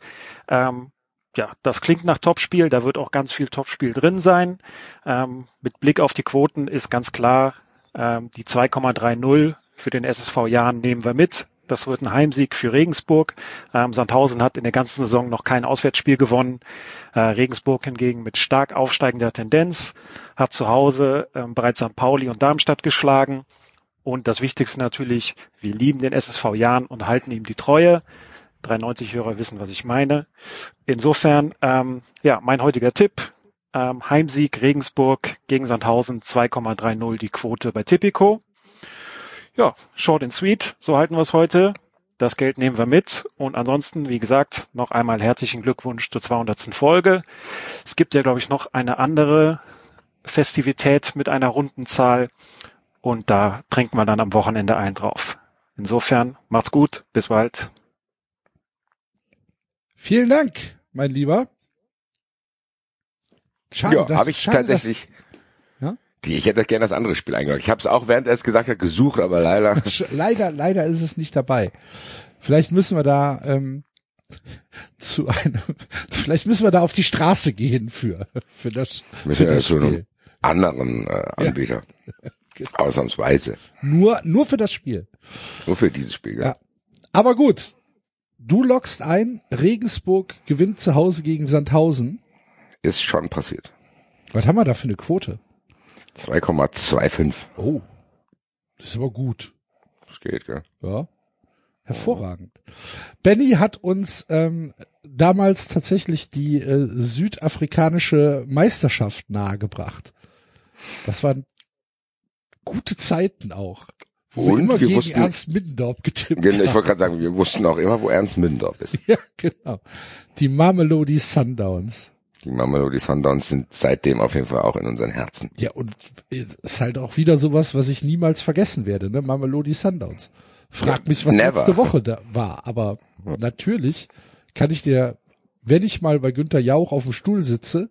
Ähm, ja, das klingt nach Topspiel. Da wird auch ganz viel Topspiel drin sein. Ähm, mit Blick auf die Quoten ist ganz klar, ähm, die 2,30 für den SSV Jahren nehmen wir mit. Das wird ein Heimsieg für Regensburg. Ähm, Sandhausen hat in der ganzen Saison noch kein Auswärtsspiel gewonnen. Äh, Regensburg hingegen mit stark aufsteigender Tendenz hat zu Hause ähm, bereits St. Pauli und Darmstadt geschlagen Und das Wichtigste natürlich, wir lieben den SSV Jahn und halten ihm die Treue. 93-Hörer wissen, was ich meine. Insofern, ähm, ja, mein heutiger Tipp, ähm, Heimsieg Regensburg gegen Sandhausen 2,30 die Quote bei Tipico. Ja, short and sweet, so halten wir es heute. Das Geld nehmen wir mit. Und ansonsten, wie gesagt, noch einmal herzlichen Glückwunsch zur 200. Folge. Es gibt ja, glaube ich, noch eine andere Festivität mit einer runden Zahl. Und da trinken wir dann am Wochenende ein drauf. Insofern, macht's gut. Bis bald. Vielen Dank, mein Lieber. Schade, ja, habe ich schade, tatsächlich. Dass, ja? Die, ich hätte gerne das andere Spiel eingegangen. Ich habe es auch, während er es gesagt hat, gesucht, aber leider. leider, leider ist es nicht dabei. Vielleicht müssen wir da ähm, zu einem, vielleicht müssen wir da auf die Straße gehen für für das, Mit für das Spiel. Einem anderen äh, Anbieter. Ja. Genau. Ausnahmsweise. Nur, nur für das Spiel. Nur für dieses Spiel, ja. ja. Aber gut. Du lockst ein, Regensburg gewinnt zu Hause gegen Sandhausen. Ist schon passiert. Was haben wir da für eine Quote? 2,25. Oh. Das ist aber gut. Das geht, gell? Ja. Hervorragend. Benny hat uns ähm, damals tatsächlich die äh, südafrikanische Meisterschaft nahegebracht. Das waren gute Zeiten auch. Wo und wir immer wir gegen wussten, Ernst Middendorf getippt genau, Ich wollte gerade sagen, wir wussten auch immer, wo Ernst Middendorf ist. Ja, genau. Die Mamelody Sundowns. Die Mamelody Sundowns sind seitdem auf jeden Fall auch in unseren Herzen. Ja, und ist halt auch wieder sowas, was ich niemals vergessen werde, ne? Mamelody Sundowns. Frag mich, was Never. letzte Woche da war. Aber natürlich kann ich dir, wenn ich mal bei Günther Jauch auf dem Stuhl sitze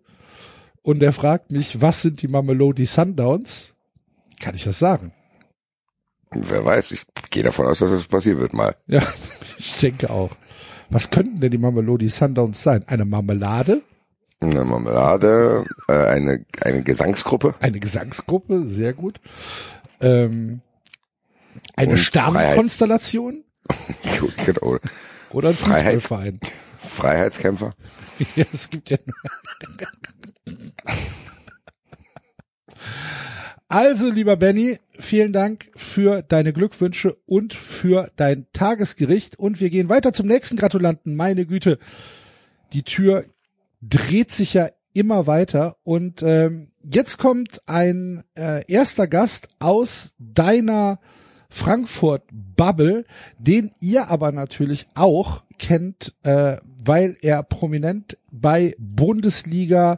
und er fragt mich, was sind die Mamelody Sundowns, kann ich das sagen. Wer weiß, ich gehe davon aus, dass das passieren wird mal. Ja, ich denke auch. Was könnten denn die Mamelody Sundowns sein? Eine Marmelade? Eine Marmelade, äh, eine, eine Gesangsgruppe. Eine Gesangsgruppe, sehr gut. Ähm, eine Sternenkonstellation? gut, genau. Oder ein Fußballverein? Freiheitskämpfer? ja, es gibt ja nur Also, lieber Benny, vielen Dank für deine Glückwünsche und für dein Tagesgericht. Und wir gehen weiter zum nächsten Gratulanten. Meine Güte, die Tür dreht sich ja immer weiter. Und ähm, jetzt kommt ein äh, erster Gast aus deiner Frankfurt Bubble, den ihr aber natürlich auch kennt, äh, weil er prominent bei Bundesliga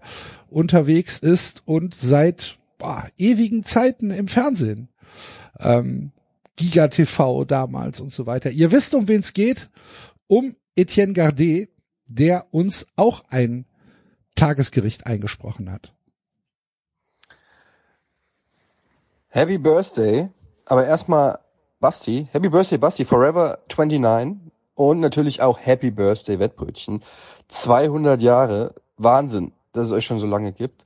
unterwegs ist und seit boah, ewigen Zeiten im Fernsehen. Ähm, Giga TV damals und so weiter. Ihr wisst, um wen es geht. Um Etienne Gardet, der uns auch ein Tagesgericht eingesprochen hat. Happy Birthday, aber erstmal Basti. Happy Birthday, Basti, Forever 29. Und natürlich auch Happy Birthday, Wettbrötchen. 200 Jahre. Wahnsinn, dass es euch schon so lange gibt.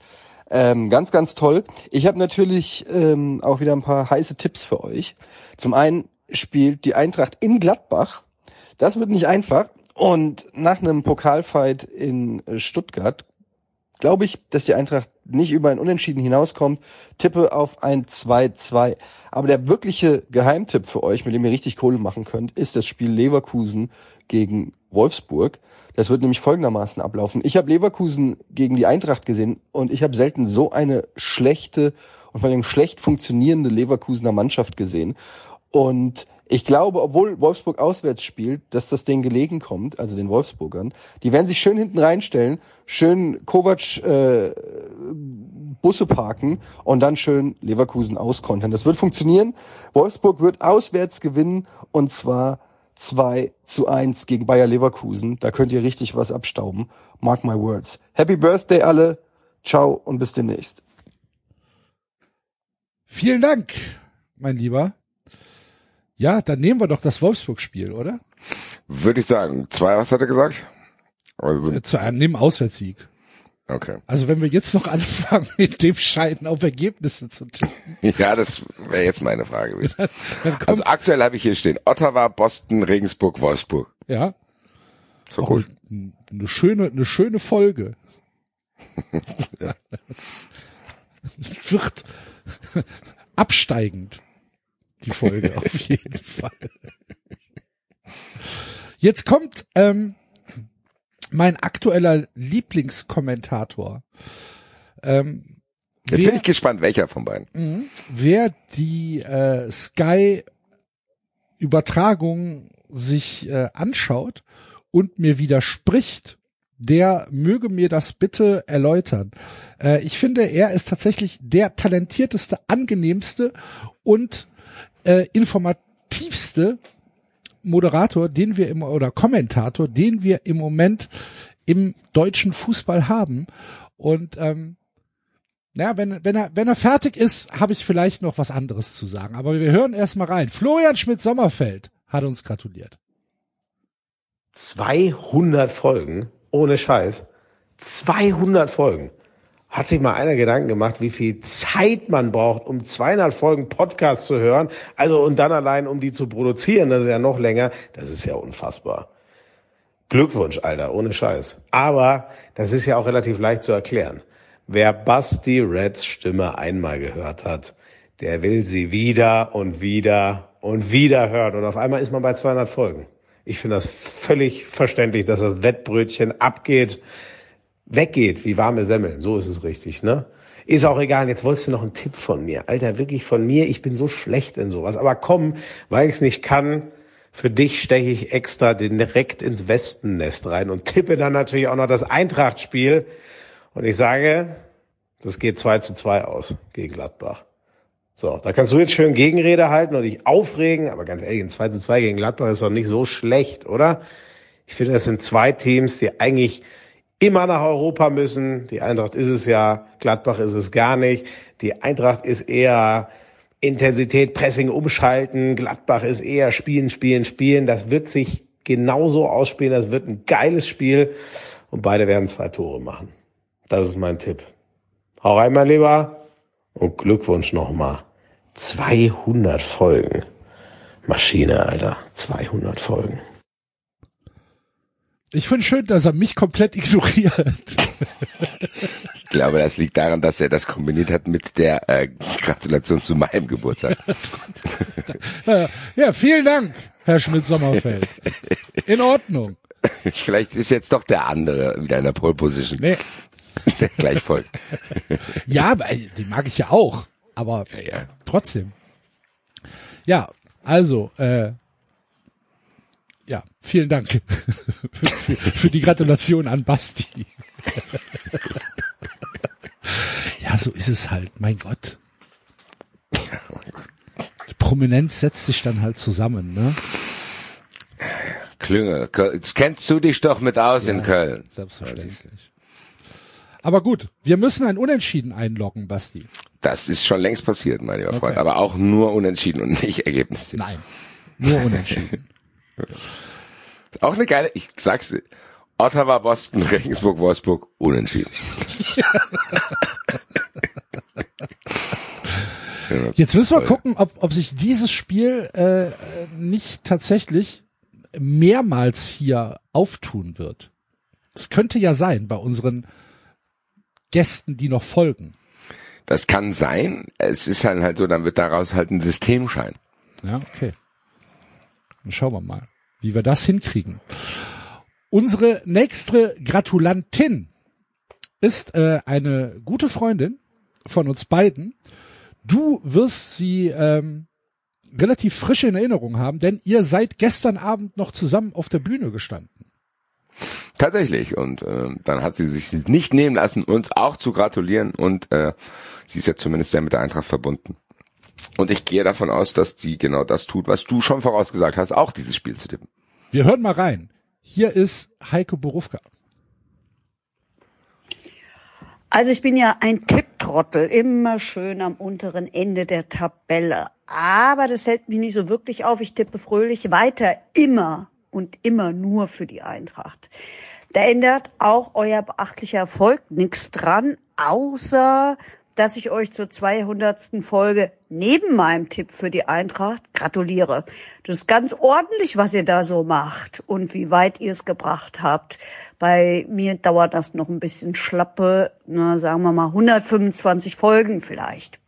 Ähm, ganz, ganz toll. Ich habe natürlich ähm, auch wieder ein paar heiße Tipps für euch. Zum einen spielt die Eintracht in Gladbach. Das wird nicht einfach. Und nach einem Pokalfight in Stuttgart glaube ich, dass die Eintracht nicht über ein Unentschieden hinauskommt. Tippe auf ein 2-2. Aber der wirkliche Geheimtipp für euch, mit dem ihr richtig Kohle machen könnt, ist das Spiel Leverkusen gegen Wolfsburg. Das wird nämlich folgendermaßen ablaufen. Ich habe Leverkusen gegen die Eintracht gesehen und ich habe selten so eine schlechte und vor allem schlecht funktionierende Leverkusener Mannschaft gesehen. Und ich glaube, obwohl Wolfsburg auswärts spielt, dass das denen gelegen kommt, also den Wolfsburgern. Die werden sich schön hinten reinstellen, schön Kovac äh, Busse parken und dann schön Leverkusen auskontern. Das wird funktionieren. Wolfsburg wird auswärts gewinnen und zwar 2 zu 1 gegen Bayer Leverkusen. Da könnt ihr richtig was abstauben. Mark my words. Happy Birthday alle. Ciao und bis demnächst. Vielen Dank, mein Lieber. Ja, dann nehmen wir doch das Wolfsburg-Spiel, oder? Würde ich sagen. Zwei, was hat er gesagt? Also, äh, Zu einem Auswärtssieg. Okay. Also wenn wir jetzt noch anfangen, mit dem Scheiden auf Ergebnisse zu tippen. ja, das wäre jetzt meine Frage gewesen. also aktuell habe ich hier stehen Ottawa, Boston, Regensburg, Wolfsburg. Ja. So gut. Eine schöne, eine schöne Folge. Wird absteigend. die Folge auf jeden Fall. Jetzt kommt ähm, mein aktueller Lieblingskommentator. Ähm, Jetzt bin ich gespannt, welcher von beiden. Mhm. Wer die äh, Sky Übertragung sich äh, anschaut und mir widerspricht, der möge mir das bitte erläutern. Äh, ich finde, er ist tatsächlich der talentierteste, angenehmste und äh, informativste Moderator, den wir im oder Kommentator, den wir im Moment im deutschen Fußball haben. Und ähm, ja, wenn, wenn er, wenn er fertig ist, habe ich vielleicht noch was anderes zu sagen. Aber wir hören erstmal rein. Florian Schmidt-Sommerfeld hat uns gratuliert. 200 Folgen, ohne Scheiß. 200 Folgen. Hat sich mal einer Gedanken gemacht, wie viel Zeit man braucht, um 200 Folgen Podcast zu hören? Also und dann allein, um die zu produzieren, das ist ja noch länger. Das ist ja unfassbar. Glückwunsch, Alter, ohne Scheiß. Aber das ist ja auch relativ leicht zu erklären. Wer Basti Reds Stimme einmal gehört hat, der will sie wieder und wieder und wieder hören. Und auf einmal ist man bei 200 Folgen. Ich finde das völlig verständlich, dass das Wettbrötchen abgeht, weggeht wie warme Semmeln. So ist es richtig, ne? Ist auch egal. Jetzt wolltest du noch einen Tipp von mir. Alter, wirklich von mir. Ich bin so schlecht in sowas. Aber komm, weil ich es nicht kann, für dich steche ich extra direkt ins Wespennest rein und tippe dann natürlich auch noch das Eintracht-Spiel. Und ich sage, das geht 2 zu 2 aus gegen Gladbach. So, da kannst du jetzt schön Gegenrede halten und dich aufregen, aber ganz ehrlich, ein 2 zu 2 gegen Gladbach ist doch nicht so schlecht, oder? Ich finde, das sind zwei Teams, die eigentlich immer nach Europa müssen. Die Eintracht ist es ja, Gladbach ist es gar nicht. Die Eintracht ist eher Intensität, Pressing umschalten. Gladbach ist eher spielen, spielen, spielen. Das wird sich genauso ausspielen. Das wird ein geiles Spiel und beide werden zwei Tore machen. Das ist mein Tipp. Hau rein, mein Lieber. Und Glückwunsch nochmal. 200 Folgen. Maschine, Alter. 200 Folgen. Ich finde schön, dass er mich komplett ignoriert. Ich glaube, das liegt daran, dass er das kombiniert hat mit der äh, Gratulation zu meinem Geburtstag. ja, vielen Dank, Herr Schmidt-Sommerfeld. In Ordnung. Vielleicht ist jetzt doch der andere wieder in der Pole Position. Nee. Der gleich folgt. Ja, den mag ich ja auch, aber Ja, ja. trotzdem. Ja, also, äh, ja, vielen Dank für, für die Gratulation an Basti. ja, so ist es halt, mein Gott. Die Prominenz setzt sich dann halt zusammen, ne? Klünge, jetzt kennst du dich doch mit aus in Köln. Selbstverständlich. Aber gut, wir müssen ein Unentschieden einloggen, Basti. Das ist schon längst passiert, mein lieber Freund. Okay. Aber auch nur unentschieden und nicht Ergebnis. Nein, nur Unentschieden. Auch eine geile, ich sag's dir. Ottawa, Boston, Regensburg, Wolfsburg, unentschieden. Jetzt müssen wir gucken, ob, ob sich dieses Spiel äh, nicht tatsächlich mehrmals hier auftun wird. Das könnte ja sein bei unseren Gästen, die noch folgen. Das kann sein. Es ist halt halt so, dann wird daraus halt ein Systemschein. Ja, okay. Dann schauen wir mal, wie wir das hinkriegen. Unsere nächste Gratulantin ist äh, eine gute Freundin von uns beiden. Du wirst sie ähm, relativ frisch in Erinnerung haben, denn ihr seid gestern Abend noch zusammen auf der Bühne gestanden. Tatsächlich. Und äh, dann hat sie sich nicht nehmen lassen, uns auch zu gratulieren. Und äh, sie ist ja zumindest sehr mit der Eintracht verbunden. Und ich gehe davon aus, dass die genau das tut, was du schon vorausgesagt hast, auch dieses Spiel zu tippen. Wir hören mal rein. Hier ist Heike Borufka. Also ich bin ja ein Tipptrottel, immer schön am unteren Ende der Tabelle. Aber das hält mich nicht so wirklich auf. Ich tippe fröhlich weiter, immer und immer nur für die Eintracht. Da ändert auch euer beachtlicher Erfolg nichts dran, außer dass ich euch zur 200. Folge neben meinem Tipp für die Eintracht gratuliere. Das ist ganz ordentlich, was ihr da so macht und wie weit ihr es gebracht habt. Bei mir dauert das noch ein bisschen schlappe, na, sagen wir mal 125 Folgen vielleicht.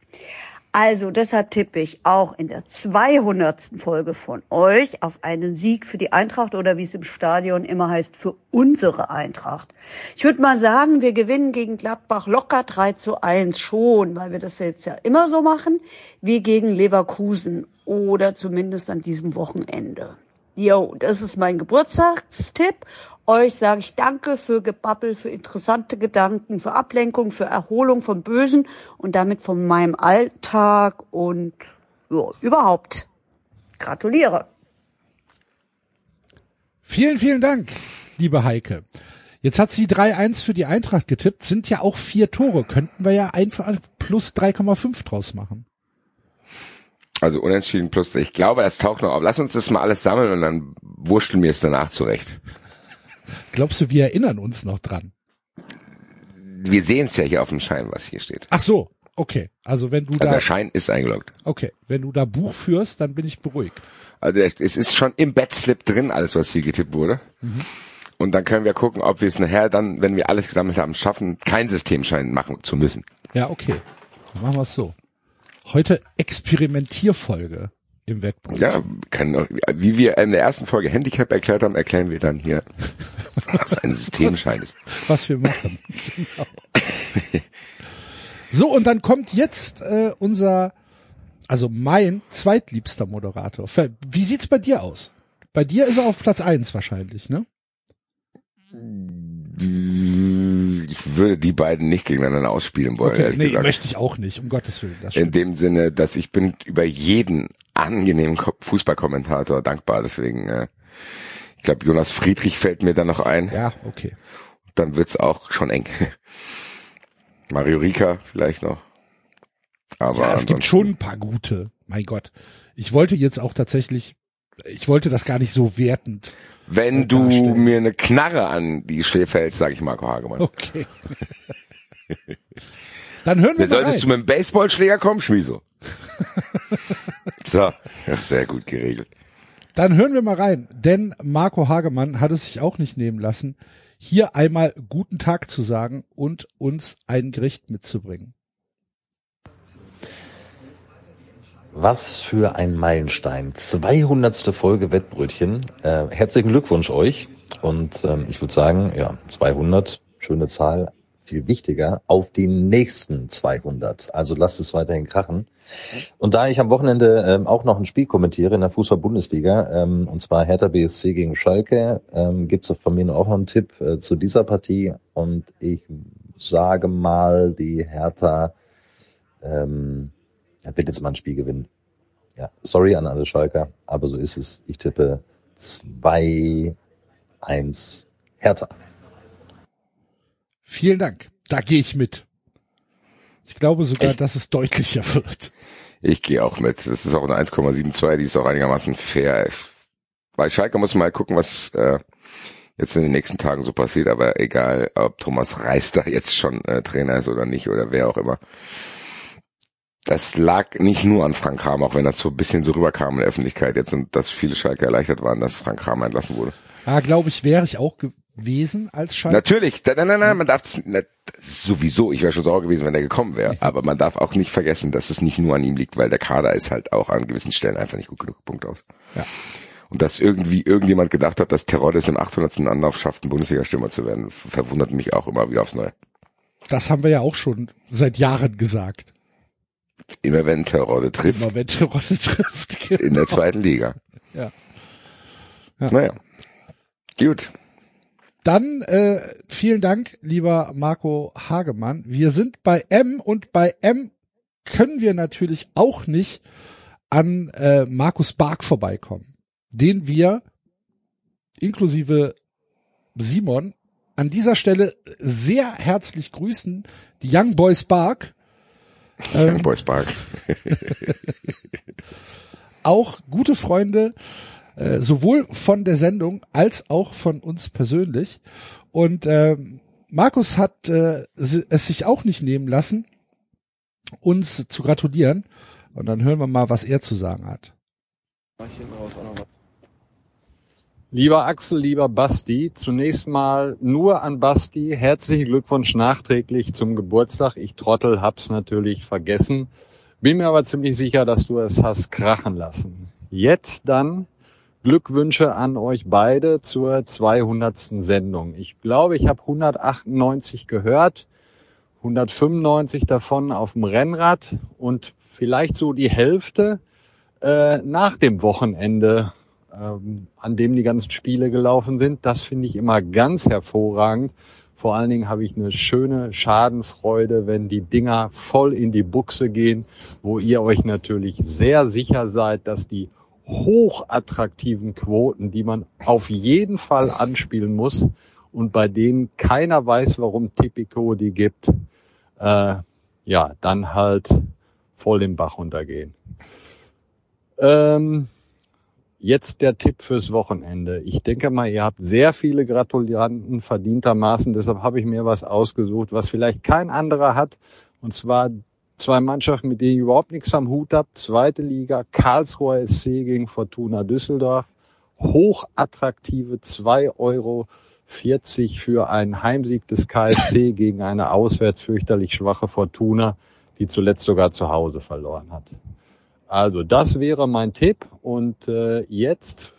Also deshalb tippe ich auch in der 200. Folge von euch auf einen Sieg für die Eintracht oder wie es im Stadion immer heißt, für unsere Eintracht. Ich würde mal sagen, wir gewinnen gegen Gladbach locker 3 zu 1 schon, weil wir das jetzt ja immer so machen, wie gegen Leverkusen oder zumindest an diesem Wochenende. Jo, das ist mein Geburtstagstipp. Euch sage ich Danke für Gebabbel, für interessante Gedanken, für Ablenkung, für Erholung vom Bösen und damit von meinem Alltag und ja, überhaupt. Gratuliere. Vielen, vielen Dank, liebe Heike. Jetzt hat sie 3-1 für die Eintracht getippt, sind ja auch vier Tore. Könnten wir ja einfach plus 3,5 draus machen. Also unentschieden plus, ich glaube, es taucht noch auf. Lass uns das mal alles sammeln und dann wurschteln wir es danach zurecht. Glaubst du, wir erinnern uns noch dran? Wir sehen es ja hier auf dem Schein, was hier steht. Ach so, okay. Also wenn du Also da, der Schein ist eingeloggt. okay, wenn du da Buch führst, dann bin ich beruhigt. Also es ist schon im Bettslip drin, alles, was hier getippt wurde. Und dann können wir gucken, ob wir es nachher dann, wenn wir alles gesammelt haben, schaffen, kein Systemschein machen zu müssen. Ja, okay. Dann machen wir es so. Heute Experimentierfolge im Wettbewerb. Ja, kann, wie wir in der ersten Folge Handicap erklärt haben, erklären wir dann hier, was ein Systemschein ist. was wir machen. Genau. So, und dann kommt jetzt äh, unser, also mein zweitliebster Moderator. Wie sieht's bei dir aus? Bei dir ist er auf Platz eins wahrscheinlich, ne? Ich würde die beiden nicht gegeneinander ausspielen wollen. Okay, nee, gesagt. möchte ich auch nicht, um Gottes Willen. Das In dem Sinne, dass ich bin über jeden angenehmen Ko- Fußballkommentator dankbar. Deswegen, äh, ich glaube, Jonas Friedrich fällt mir da noch ein. Ja, okay. Dann wird's auch schon eng. Mario Rika vielleicht noch. Aber Ja, es gibt schon ein paar gute. Mein Gott. Ich wollte jetzt auch tatsächlich, ich wollte das gar nicht so wertend. Wenn äh, du mir eine Knarre an die Schläfe hältst, sage ich Marco Hagemann. Okay. Dann hören wir Wer mal solltest du rein. mit dem Baseballschläger kommen, Schmieso? so, ja, sehr gut geregelt. Dann hören wir mal rein, denn Marco Hagemann hat es sich auch nicht nehmen lassen, hier einmal guten Tag zu sagen und uns ein Gericht mitzubringen. Was für ein Meilenstein. 200. Folge Wettbrötchen. Äh, herzlichen Glückwunsch euch. Und ähm, ich würde sagen, ja, 200, schöne Zahl. Viel wichtiger, auf die nächsten 200. Also lasst es weiterhin krachen. Und da ich am Wochenende ähm, auch noch ein Spiel kommentiere in der Fußball-Bundesliga, ähm, und zwar Hertha BSC gegen Schalke, ähm, gibt es von mir auch noch einen Tipp äh, zu dieser Partie. Und ich sage mal, die Hertha ähm, wird jetzt mal ein Spiel gewinnen. Ja, sorry an alle Schalker, aber so ist es. Ich tippe 2-1 Hertha. Vielen Dank. Da gehe ich mit. Ich glaube sogar, dass es deutlicher wird. Ich gehe auch mit. Das ist auch eine 1,72, die ist auch einigermaßen fair. Bei Schalke muss man mal gucken, was äh, jetzt in den nächsten Tagen so passiert, aber egal, ob Thomas Reis da jetzt schon äh, Trainer ist oder nicht oder wer auch immer. Das lag nicht nur an Frank Kramer, auch wenn das so ein bisschen so rüberkam in der Öffentlichkeit jetzt und dass viele Schalke erleichtert waren, dass Frank Kramer entlassen wurde. Ja, glaube ich, wäre ich auch gewesen als Schalke. Natürlich, nein, nein, nein, man darf das, ist sowieso, ich wäre schon sauer gewesen, wenn er gekommen wäre, aber man darf auch nicht vergessen, dass es nicht nur an ihm liegt, weil der Kader ist halt auch an gewissen Stellen einfach nicht gut genug, Punkt aus. Ja. Und dass irgendwie irgendjemand gedacht hat, dass Terodde im 800. Anlauf schafft, ein Bundesliga-Stürmer zu werden, verwundert mich auch immer wieder aufs Neue. Das haben wir ja auch schon seit Jahren gesagt. Immer wenn Terodde trifft, Immer wenn die Rolle trifft. in der zweiten Liga. Ja. Ja. Naja. Gut. Dann äh, vielen Dank, lieber Marco Hagemann. Wir sind bei M und bei M können wir natürlich auch nicht an äh, Markus Bark vorbeikommen, den wir inklusive Simon an dieser Stelle sehr herzlich grüßen. Die Young Boys Bark. Ähm, Young Boys Park. auch gute Freunde, äh, sowohl von der Sendung als auch von uns persönlich. Und ähm, Markus hat äh, es sich auch nicht nehmen lassen, uns zu gratulieren. Und dann hören wir mal, was er zu sagen hat. Lieber Axel, lieber Basti, zunächst mal nur an Basti. Herzlichen Glückwunsch nachträglich zum Geburtstag. Ich Trottel hab's natürlich vergessen. Bin mir aber ziemlich sicher, dass du es hast krachen lassen. Jetzt dann Glückwünsche an euch beide zur 200. Sendung. Ich glaube, ich habe 198 gehört, 195 davon auf dem Rennrad und vielleicht so die Hälfte äh, nach dem Wochenende, ähm, an dem die ganzen Spiele gelaufen sind. Das finde ich immer ganz hervorragend. Vor allen Dingen habe ich eine schöne Schadenfreude, wenn die Dinger voll in die Buchse gehen, wo ihr euch natürlich sehr sicher seid, dass die hochattraktiven Quoten, die man auf jeden Fall anspielen muss und bei denen keiner weiß, warum Tipico die gibt, äh, ja, dann halt voll den Bach runtergehen. Ähm, Jetzt der Tipp fürs Wochenende. Ich denke mal, ihr habt sehr viele Gratulanten verdientermaßen. Deshalb habe ich mir was ausgesucht, was vielleicht kein anderer hat. Und zwar zwei Mannschaften, mit denen ich überhaupt nichts am Hut habe. Zweite Liga, Karlsruher SC gegen Fortuna Düsseldorf. Hochattraktive 2,40 Euro für einen Heimsieg des KSC gegen eine auswärts fürchterlich schwache Fortuna, die zuletzt sogar zu Hause verloren hat. Also das wäre mein Tipp und äh, jetzt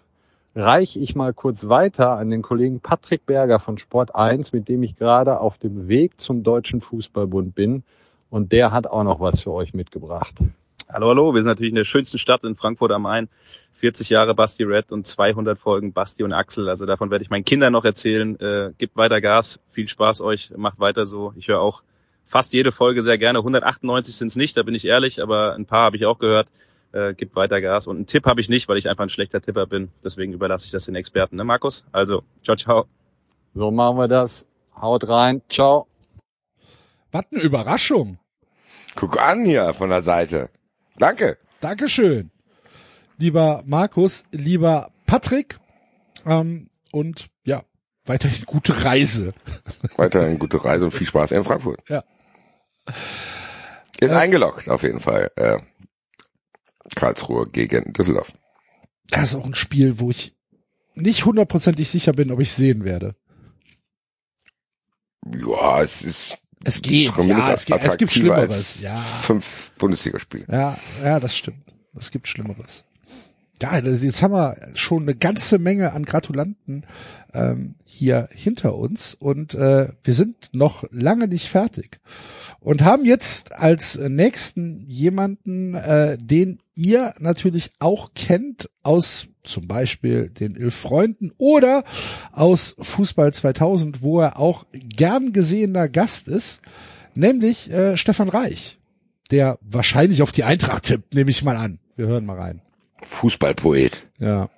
reiche ich mal kurz weiter an den Kollegen Patrick Berger von Sport 1, mit dem ich gerade auf dem Weg zum Deutschen Fußballbund bin und der hat auch noch was für euch mitgebracht. Hallo, hallo, wir sind natürlich in der schönsten Stadt in Frankfurt am Main. 40 Jahre Basti Red und 200 Folgen Basti und Axel. Also davon werde ich meinen Kindern noch erzählen. Äh, gebt weiter Gas, viel Spaß euch, macht weiter so. Ich höre auch fast jede Folge sehr gerne. 198 sind es nicht, da bin ich ehrlich, aber ein paar habe ich auch gehört. Äh, gibt weiter Gas. Und einen Tipp habe ich nicht, weil ich einfach ein schlechter Tipper bin. Deswegen überlasse ich das den Experten, ne Markus? Also, ciao, ciao. So machen wir das. Haut rein. Ciao. Was eine Überraschung. Guck an hier von der Seite. Danke. Dankeschön. Lieber Markus, lieber Patrick. Ähm, und ja, weiterhin gute Reise. Weiterhin gute Reise und viel Spaß in Frankfurt. Ja. Ist Äh, eingeloggt, auf jeden Fall. Äh, Karlsruhe gegen Düsseldorf. Das ist auch ein Spiel, wo ich nicht hundertprozentig sicher bin, ob ich sehen werde. Ja, es ist Es geht, ja, es, geht, es gibt Schlimmeres. Ja, Fünf Bundesligaspiele. ja, ja, das stimmt. Es gibt Schlimmeres. Ja, das- jetzt haben wir schon eine ganze Menge an Gratulanten ähm, hier hinter uns und äh, wir sind noch lange nicht fertig und haben jetzt als nächsten jemanden, äh, den ihr natürlich auch kennt aus zum Beispiel den Elf Freunden oder aus Fußball 2000, wo er auch gern gesehener Gast ist, nämlich äh, Stefan Reich, der wahrscheinlich auf die Eintracht tippt, nehme ich mal an. Wir hören mal rein. Fußballpoet. Ja.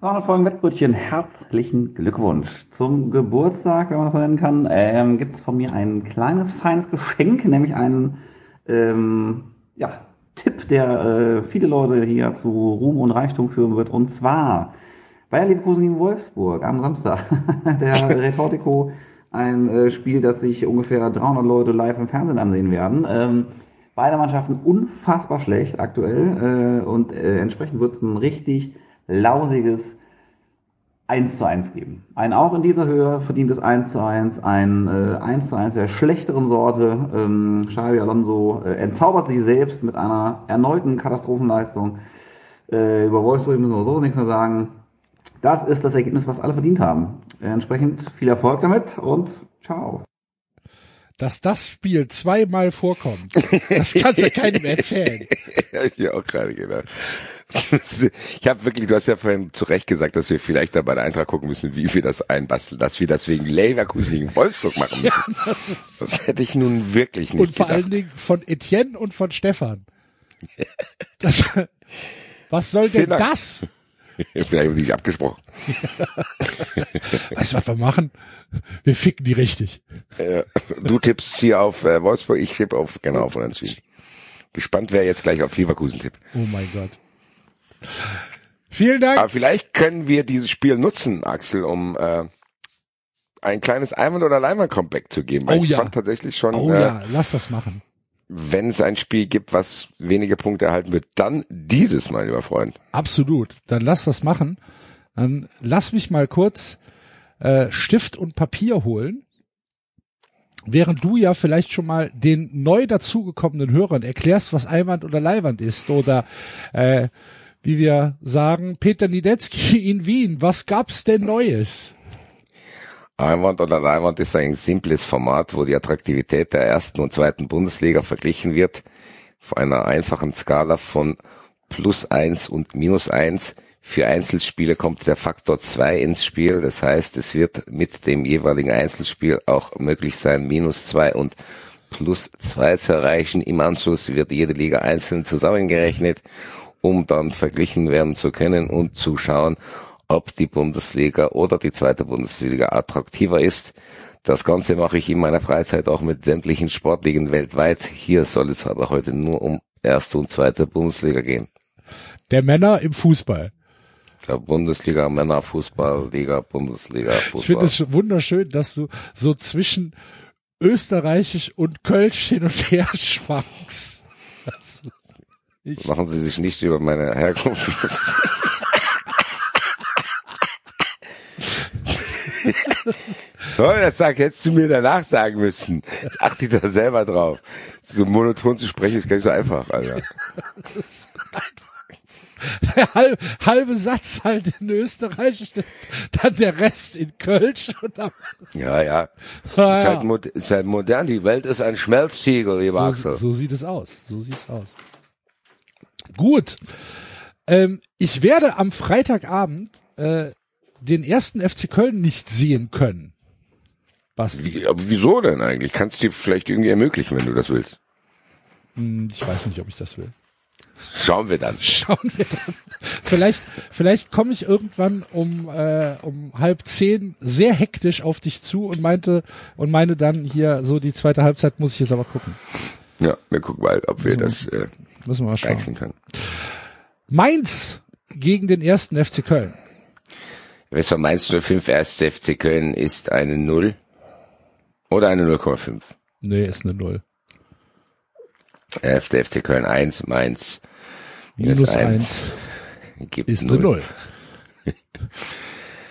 200 Folgen Wettbrötchen, herzlichen Glückwunsch. Zum Geburtstag, wenn man das so nennen kann, ähm, gibt es von mir ein kleines, feines Geschenk, nämlich einen ähm, ja, Tipp, der äh, viele Leute hier zu Ruhm und Reichtum führen wird. Und zwar Bayer Leverkusen gegen Wolfsburg am Samstag. der Retortico, ein äh, Spiel, das sich ungefähr 300 Leute live im Fernsehen ansehen werden. Ähm, beide Mannschaften unfassbar schlecht aktuell äh, und äh, entsprechend wird es ein richtig lausiges 1 zu 1 geben. Ein auch in dieser Höhe verdientes 1 zu 1, ein äh, 1 zu 1 der schlechteren Sorte. Ähm, Xabi Alonso äh, entzaubert sich selbst mit einer erneuten Katastrophenleistung. Äh, über Wolfsburg müssen wir so nichts mehr sagen. Das ist das Ergebnis, was alle verdient haben. Äh, entsprechend viel Erfolg damit und ciao. Dass das Spiel zweimal vorkommt, das kannst du keinem erzählen. ja, ich mir auch gerade gedacht. Ich habe wirklich, du hast ja vorhin zu Recht gesagt, dass wir vielleicht da bei der Eintracht gucken müssen, wie wir das einbasteln, dass wir das wegen Leverkusen gegen Wolfsburg machen müssen. Das hätte ich nun wirklich nicht Und vor gedacht. allen Dingen von Etienne und von Stefan. Das, was soll denn Dank. das? Vielleicht haben die sich abgesprochen. Weißt du, was wir machen? Wir ficken die richtig. Du tippst hier auf äh, Wolfsburg, ich tippe auf genau auf Unentschieden. Gespannt, wer jetzt gleich auf Leverkusen tippt. Oh mein Gott. Vielen Dank. Aber vielleicht können wir dieses Spiel nutzen, Axel, um äh, ein kleines Einwand- oder Leinwand-Comeback zu geben. Weil Oh ich ja. fand tatsächlich schon, Oh äh, ja, lass das machen. wenn es ein Spiel gibt, was wenige Punkte erhalten wird, dann dieses, mein lieber Freund. Absolut. Dann lass das machen. Dann lass mich mal kurz äh, Stift und Papier holen. Während du ja vielleicht schon mal den neu dazugekommenen Hörern erklärst, was Einwand oder Leihwand ist oder äh, wie wir sagen, Peter Niedetzky in Wien, was gab's denn Neues? Einwand oder Leinwand ist ein simples Format, wo die Attraktivität der ersten und zweiten Bundesliga verglichen wird auf einer einfachen Skala von plus eins und minus eins. Für Einzelspiele kommt der Faktor zwei ins Spiel. Das heißt, es wird mit dem jeweiligen Einzelspiel auch möglich sein, minus zwei und plus zwei zu erreichen. Im Anschluss wird jede Liga einzeln zusammengerechnet, um dann verglichen werden zu können und zu schauen, ob die Bundesliga oder die zweite Bundesliga attraktiver ist. Das Ganze mache ich in meiner Freizeit auch mit sämtlichen Sportligen weltweit. Hier soll es aber heute nur um erste und zweite Bundesliga gehen. Der Männer im Fußball. Der Bundesliga, Männer, Fußball, Liga, Bundesliga, Fußball. Ich finde es wunderschön, dass du so zwischen Österreichisch und Kölsch hin und her schwankst. Ich Machen Sie sich nicht über meine Herkunft lustig. Oh, das sag, hättest du mir danach sagen müssen. Jetzt achte ich da selber drauf. So monoton zu sprechen ist gar nicht so einfach, Alter. der halbe, halbe Satz halt in Österreichisch, dann der Rest in Kölsch und dann Ja, ja. Ah, ist, halt ist halt modern. Die Welt ist ein Schmelztiegel, lieber so, Axel. so sieht es aus. So sieht's aus. Gut. Ähm, ich werde am Freitagabend äh, den ersten FC Köln nicht sehen können. Basti. Wie, aber wieso denn eigentlich? Kannst du dir vielleicht irgendwie ermöglichen, wenn du das willst. Hm, Ich weiß nicht, ob ich das will. Schauen wir dann. Schauen wir dann. Vielleicht, vielleicht komme ich irgendwann um äh, um halb zehn sehr hektisch auf dich zu und meinte und meine dann hier so die zweite Halbzeit muss ich jetzt aber gucken. Ja, wir gucken mal, ob wir So. das äh, Müssen wir mal schauen. können. Mainz gegen den ersten FC Köln. Weshalb Mainz 05 erst FC Köln ist eine 0 oder eine 0,5. Nee, ist eine Null. Erster FC Köln 1, Mainz Minus eins gibt ist eine Null.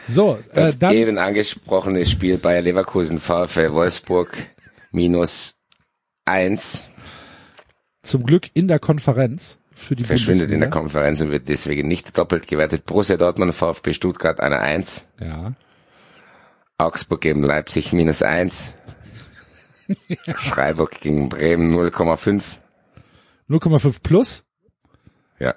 So, äh, Das dann eben angesprochene Spiel Bayer Leverkusen VfL Wolfsburg minus 1 zum Glück in der Konferenz für die verschwindet in der Bundesliga. Konferenz und wird deswegen nicht doppelt gewertet. Borussia Dortmund VfB Stuttgart eine 1. Ja. Augsburg gegen Leipzig minus 1. Freiburg gegen Bremen 0,5. 0,5 plus. Ja.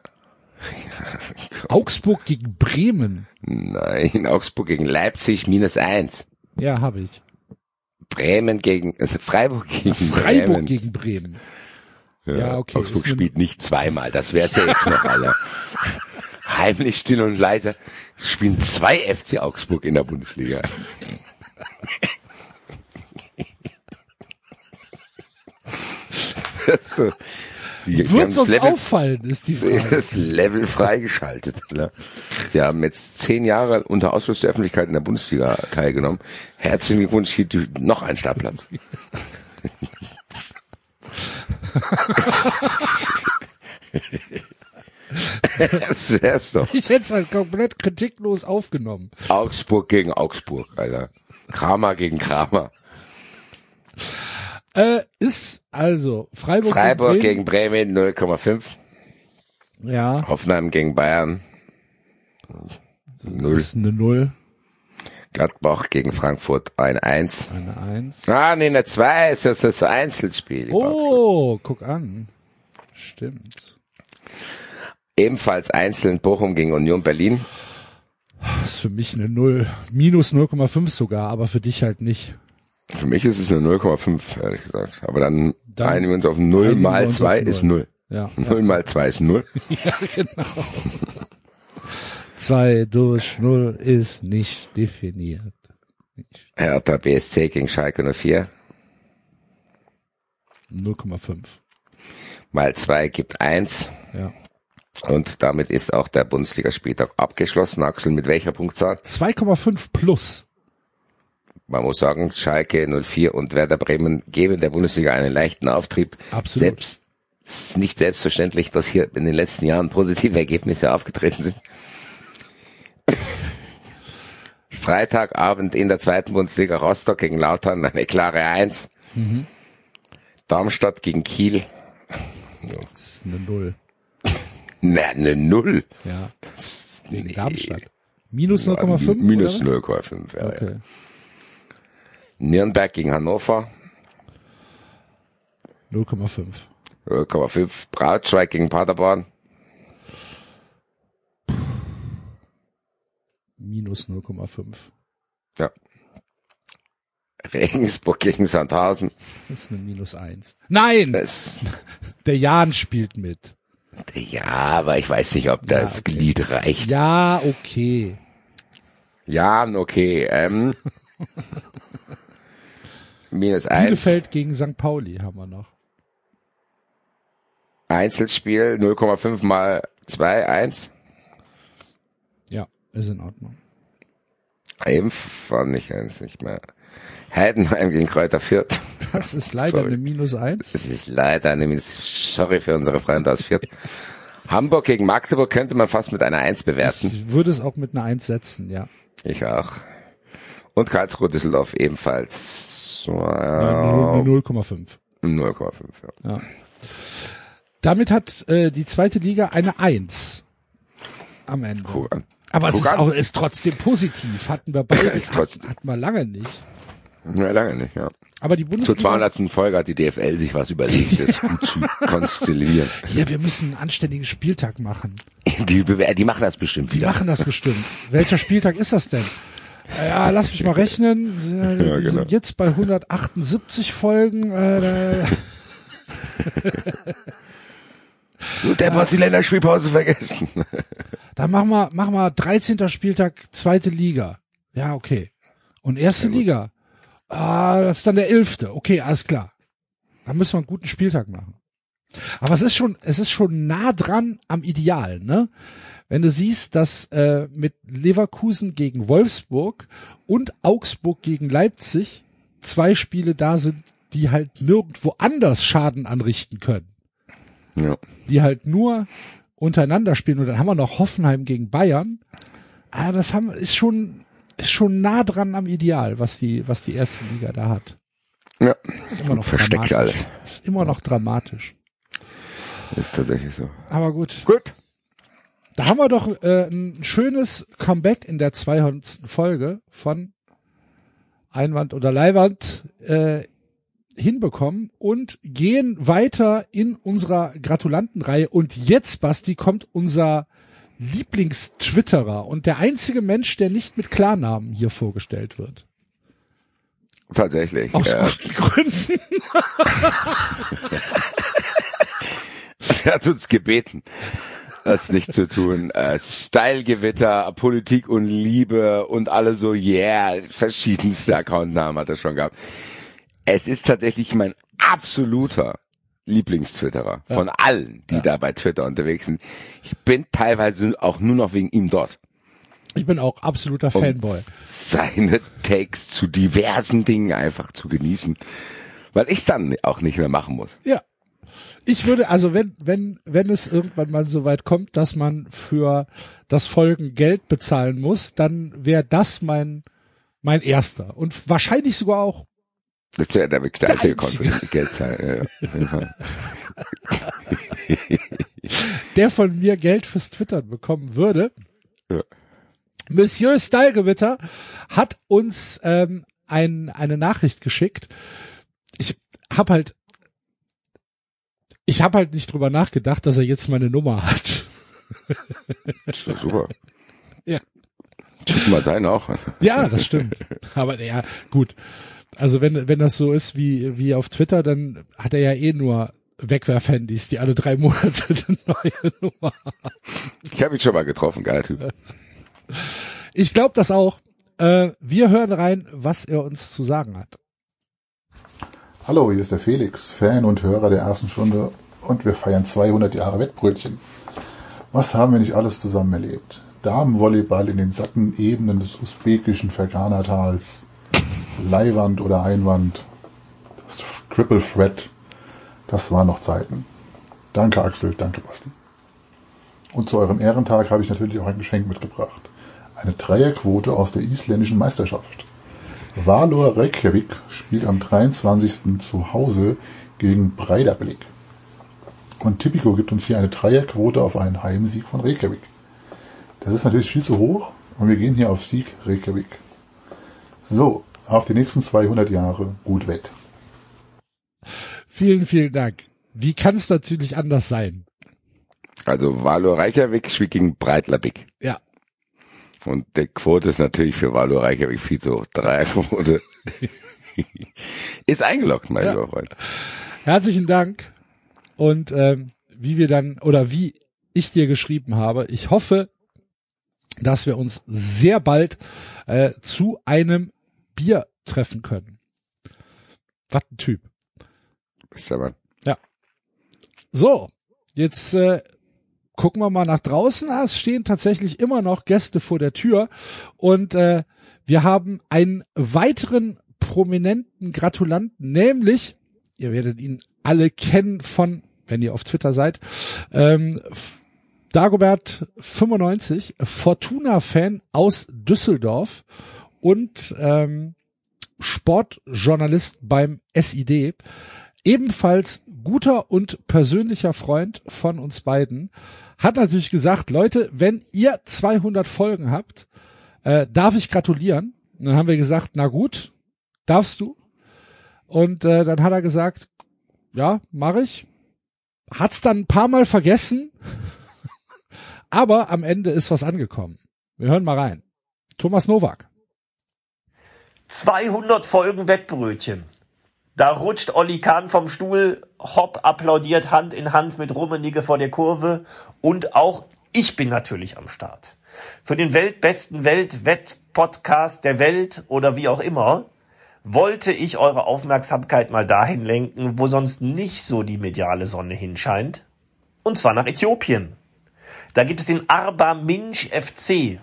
Augsburg gegen Bremen. Nein, Augsburg gegen Leipzig minus 1. Ja, habe ich. Bremen gegen äh, Freiburg gegen Freiburg Bremen. gegen Bremen. Ja, okay, Augsburg spielt nicht zweimal, das wär's ja jetzt noch alle. Heimlich still und leise spielen zwei FC Augsburg in der Bundesliga. Das ist so. Wird's das uns Level- auffallen, ist die Frage. das Level freigeschaltet. Ne? Sie haben jetzt zehn Jahre unter Ausschluss der Öffentlichkeit in der Bundesliga teilgenommen. Herzlichen Glückwunsch, hier noch ein Startplatz. das wär's doch. Ich hätte es halt komplett kritiklos aufgenommen. Augsburg gegen Augsburg, Alter. Kramer gegen Kramer. Äh, ist also Freiburg, Freiburg gegen gegen Bremen 0,5. Bremen. Ja, Hoffenheim gegen Bayern. Null. ist eine Null, Gladbach gegen Frankfurt ein 1. eine Eins. Ah, nee, eine 2 ist das das Einzelspiel. Oh, guck an. Stimmt. Ebenfalls einzeln Bochum gegen Union Berlin. Das ist für mich eine Null. Minus 0,5 sogar, aber für dich halt nicht. Für mich ist es eine 0,5, ehrlich gesagt. Aber dann, Dann einigen wir uns auf 0 einigen wir mal uns 2 auf ist null. 0. Ja. 0 mal 2 ist 0. Ja, genau. Zwei durch Null ist nicht definiert. Hertha BSC gegen Schalke 04. 0,5. Mal 2 gibt 1. Ja. Und damit ist auch der Bundesligaspieltag abgeschlossen. Axel, mit welcher Punktzahl? 2,5 plus. Man muss sagen, Schalke 04 und Werder Bremen geben der Bundesliga einen leichten Auftrieb. Absolut. Selbst, es ist nicht selbstverständlich, dass hier in den letzten Jahren positive Ergebnisse aufgetreten sind. Freitagabend in der zweiten Bundesliga Rostock gegen Lautern eine klare Eins. Mhm. Darmstadt gegen Kiel. Das ist eine Null. Na, eine Null. Ja. Wegen Darmstadt. Minus 0,5? Minus oder 0,5, ja? Okay. ja. Nürnberg gegen Hannover. 0,5. 0,5. Braunschweig gegen Paderborn. Minus 0,5. Ja. Regensburg gegen Sandhausen. Das ist eine Minus 1. Nein! Das, Der Jan spielt mit. ja, aber ich weiß nicht, ob das okay. Glied reicht. Ja, okay. Ja, okay. Ähm, minus eins. Bielefeld gegen St. Pauli haben wir noch. Einzelspiel 0,5 mal 2, 1. Ja, ist in Ordnung. Eben fand ich eins nicht mehr. Heidenheim gegen Kräuter Fürth. Das ist leider Sorry. eine Minus 1. Das ist leider eine Minus. Sorry für unsere Freunde aus Fürth. Hamburg gegen Magdeburg könnte man fast mit einer 1 bewerten. Ich würde es auch mit einer 1 setzen, ja. Ich auch. Und Karlsruhe Düsseldorf ebenfalls. Ja, Wow. 0,5. 0,5, ja. Ja. Damit hat äh, die zweite Liga eine 1 am Ende. An. Aber es Guck ist, an. auch, ist trotzdem positiv. Hatten wir beide, Ist hat, trotzdem- hatten wir lange nicht. Ja, lange nicht, ja. Aber die Zur Bundesliga, 200. Folge hat die DFL sich was überlegt, das gut zu konstellieren. ja, wir müssen einen anständigen Spieltag machen. Die, die machen das bestimmt Die wieder. machen das bestimmt. Welcher Spieltag ist das denn? Ja, lass mich mal rechnen. Die Ja, genau. sind jetzt bei 178 Folgen. Äh, Und der hat die Länderspielpause vergessen. Dann machen wir, machen wir 13. Spieltag, zweite Liga. Ja, okay. Und erste Liga. Ah, das ist dann der elfte. Okay, alles klar. Dann müssen wir einen guten Spieltag machen. Aber es ist schon, es ist schon nah dran am Ideal, ne? Wenn du siehst, dass äh, mit Leverkusen gegen Wolfsburg und Augsburg gegen Leipzig zwei Spiele da sind, die halt nirgendwo anders Schaden anrichten können Ja. die halt nur untereinander spielen und dann haben wir noch Hoffenheim gegen Bayern. Ah, das haben ist schon ist schon nah dran am Ideal, was die was die erste Liga da hat. Ja. Ist immer noch Versteckt dramatisch. alles. Ist immer noch dramatisch. Ist tatsächlich so. Aber gut. Gut. Da haben wir doch äh, ein schönes Comeback in der 200. Folge von Einwand oder Leihwand äh, hinbekommen und gehen weiter in unserer Gratulantenreihe. Und jetzt, Basti, kommt unser Lieblingstwitterer und der einzige Mensch, der nicht mit Klarnamen hier vorgestellt wird. Tatsächlich. Aus äh, guten Gründen. er hat uns gebeten, das nicht zu tun. Äh, Stylegewitter, Politik und Liebe und alle so, yeah, verschiedenste Accountnamen hat er schon gehabt. Es ist tatsächlich mein absoluter Lieblingstwitterer von allen, die da bei Twitter unterwegs sind. Ich bin teilweise auch nur noch wegen ihm dort. Ich bin auch absoluter Um Fanboy. Seine Takes zu diversen Dingen einfach zu genießen, weil ich dann auch nicht mehr machen muss. Ja. Ich würde, also wenn, wenn, wenn es irgendwann mal so weit kommt, dass man für das Folgen Geld bezahlen muss, dann wäre das mein, mein erster. Und wahrscheinlich sogar auch, Das wäre der, der einzige die Geld zahlen. Der von mir Geld fürs Twittern bekommen würde. Ja. Monsieur Stylegewitter hat uns ähm, ein, eine Nachricht geschickt. Ich hab halt, ich hab halt nicht drüber nachgedacht, dass er jetzt meine Nummer hat. Das ist super. Ja. Schick mal sein auch. Ja, das stimmt. Aber ja, gut. Also wenn, wenn das so ist wie, wie auf Twitter, dann hat er ja eh nur Wegwerfhandys, die alle drei Monate eine neue Nummer haben. Ich habe ihn schon mal getroffen, geiler Typ. Ich glaube das auch. Äh, wir hören rein, was er uns zu sagen hat. Hallo, hier ist der Felix, Fan und Hörer der ersten Stunde und wir feiern 200 Jahre Wettbrötchen. Was haben wir nicht alles zusammen erlebt? Damenvolleyball in den satten Ebenen des usbekischen Fergana-Tals, Leihwand oder Einwand, das Triple Threat, das waren noch Zeiten. Danke Axel, danke Basti. Und zu eurem Ehrentag habe ich natürlich auch ein Geschenk mitgebracht. Eine Dreierquote aus der isländischen Meisterschaft. Valor Reykjavik spielt am 23. zu Hause gegen Breidablik. Und Tipico gibt uns hier eine Dreierquote auf einen Heimsieg von Reykjavik. Das ist natürlich viel zu hoch und wir gehen hier auf Sieg Reykjavik. So, auf die nächsten 200 Jahre gut wett. Vielen, vielen Dank. Wie kann es natürlich anders sein? Also Valor Reykjavik spielt gegen Breitlabik. Ja. Und die Quote ist natürlich für Valor Reykjavik viel zu hoch. Dreierquote. ist eingeloggt, mein Ja. lieber Freund. Herzlichen Dank. Und ähm, wie wir dann, oder wie ich dir geschrieben habe, ich hoffe, dass wir uns sehr bald äh, zu einem Bier treffen können. Was ein Typ. Ist aber Ja. So, jetzt äh, gucken wir mal nach draußen. Ah, Es stehen tatsächlich immer noch Gäste vor der Tür und äh, wir haben einen weiteren prominenten Gratulanten, nämlich, ihr werdet ihn alle kennen von, wenn ihr auf Twitter seid, ähm, F- Dagobert 95, Fortuna-Fan aus Düsseldorf und ähm, Sportjournalist beim SID, ebenfalls guter und persönlicher Freund von uns beiden, hat natürlich gesagt, Leute, wenn ihr 200 Folgen habt, äh, darf ich gratulieren. Und dann haben wir gesagt, na gut, darfst du. Und äh, dann hat er gesagt, ja, mache ich. Hat's dann ein paar Mal vergessen, aber am Ende ist was angekommen. Wir hören mal rein. Thomas Nowak. 200 Folgen Wettbrötchen. Da rutscht Olli Kahn vom Stuhl, hopp, applaudiert Hand in Hand mit Rummenigge vor der Kurve und auch ich bin natürlich am Start. Für den weltbesten Weltwett-Podcast der Welt oder wie auch immer wollte ich eure Aufmerksamkeit mal dahin lenken, wo sonst nicht so die mediale Sonne hinscheint. Und zwar nach Äthiopien. Da gibt es den Arba Minch FC.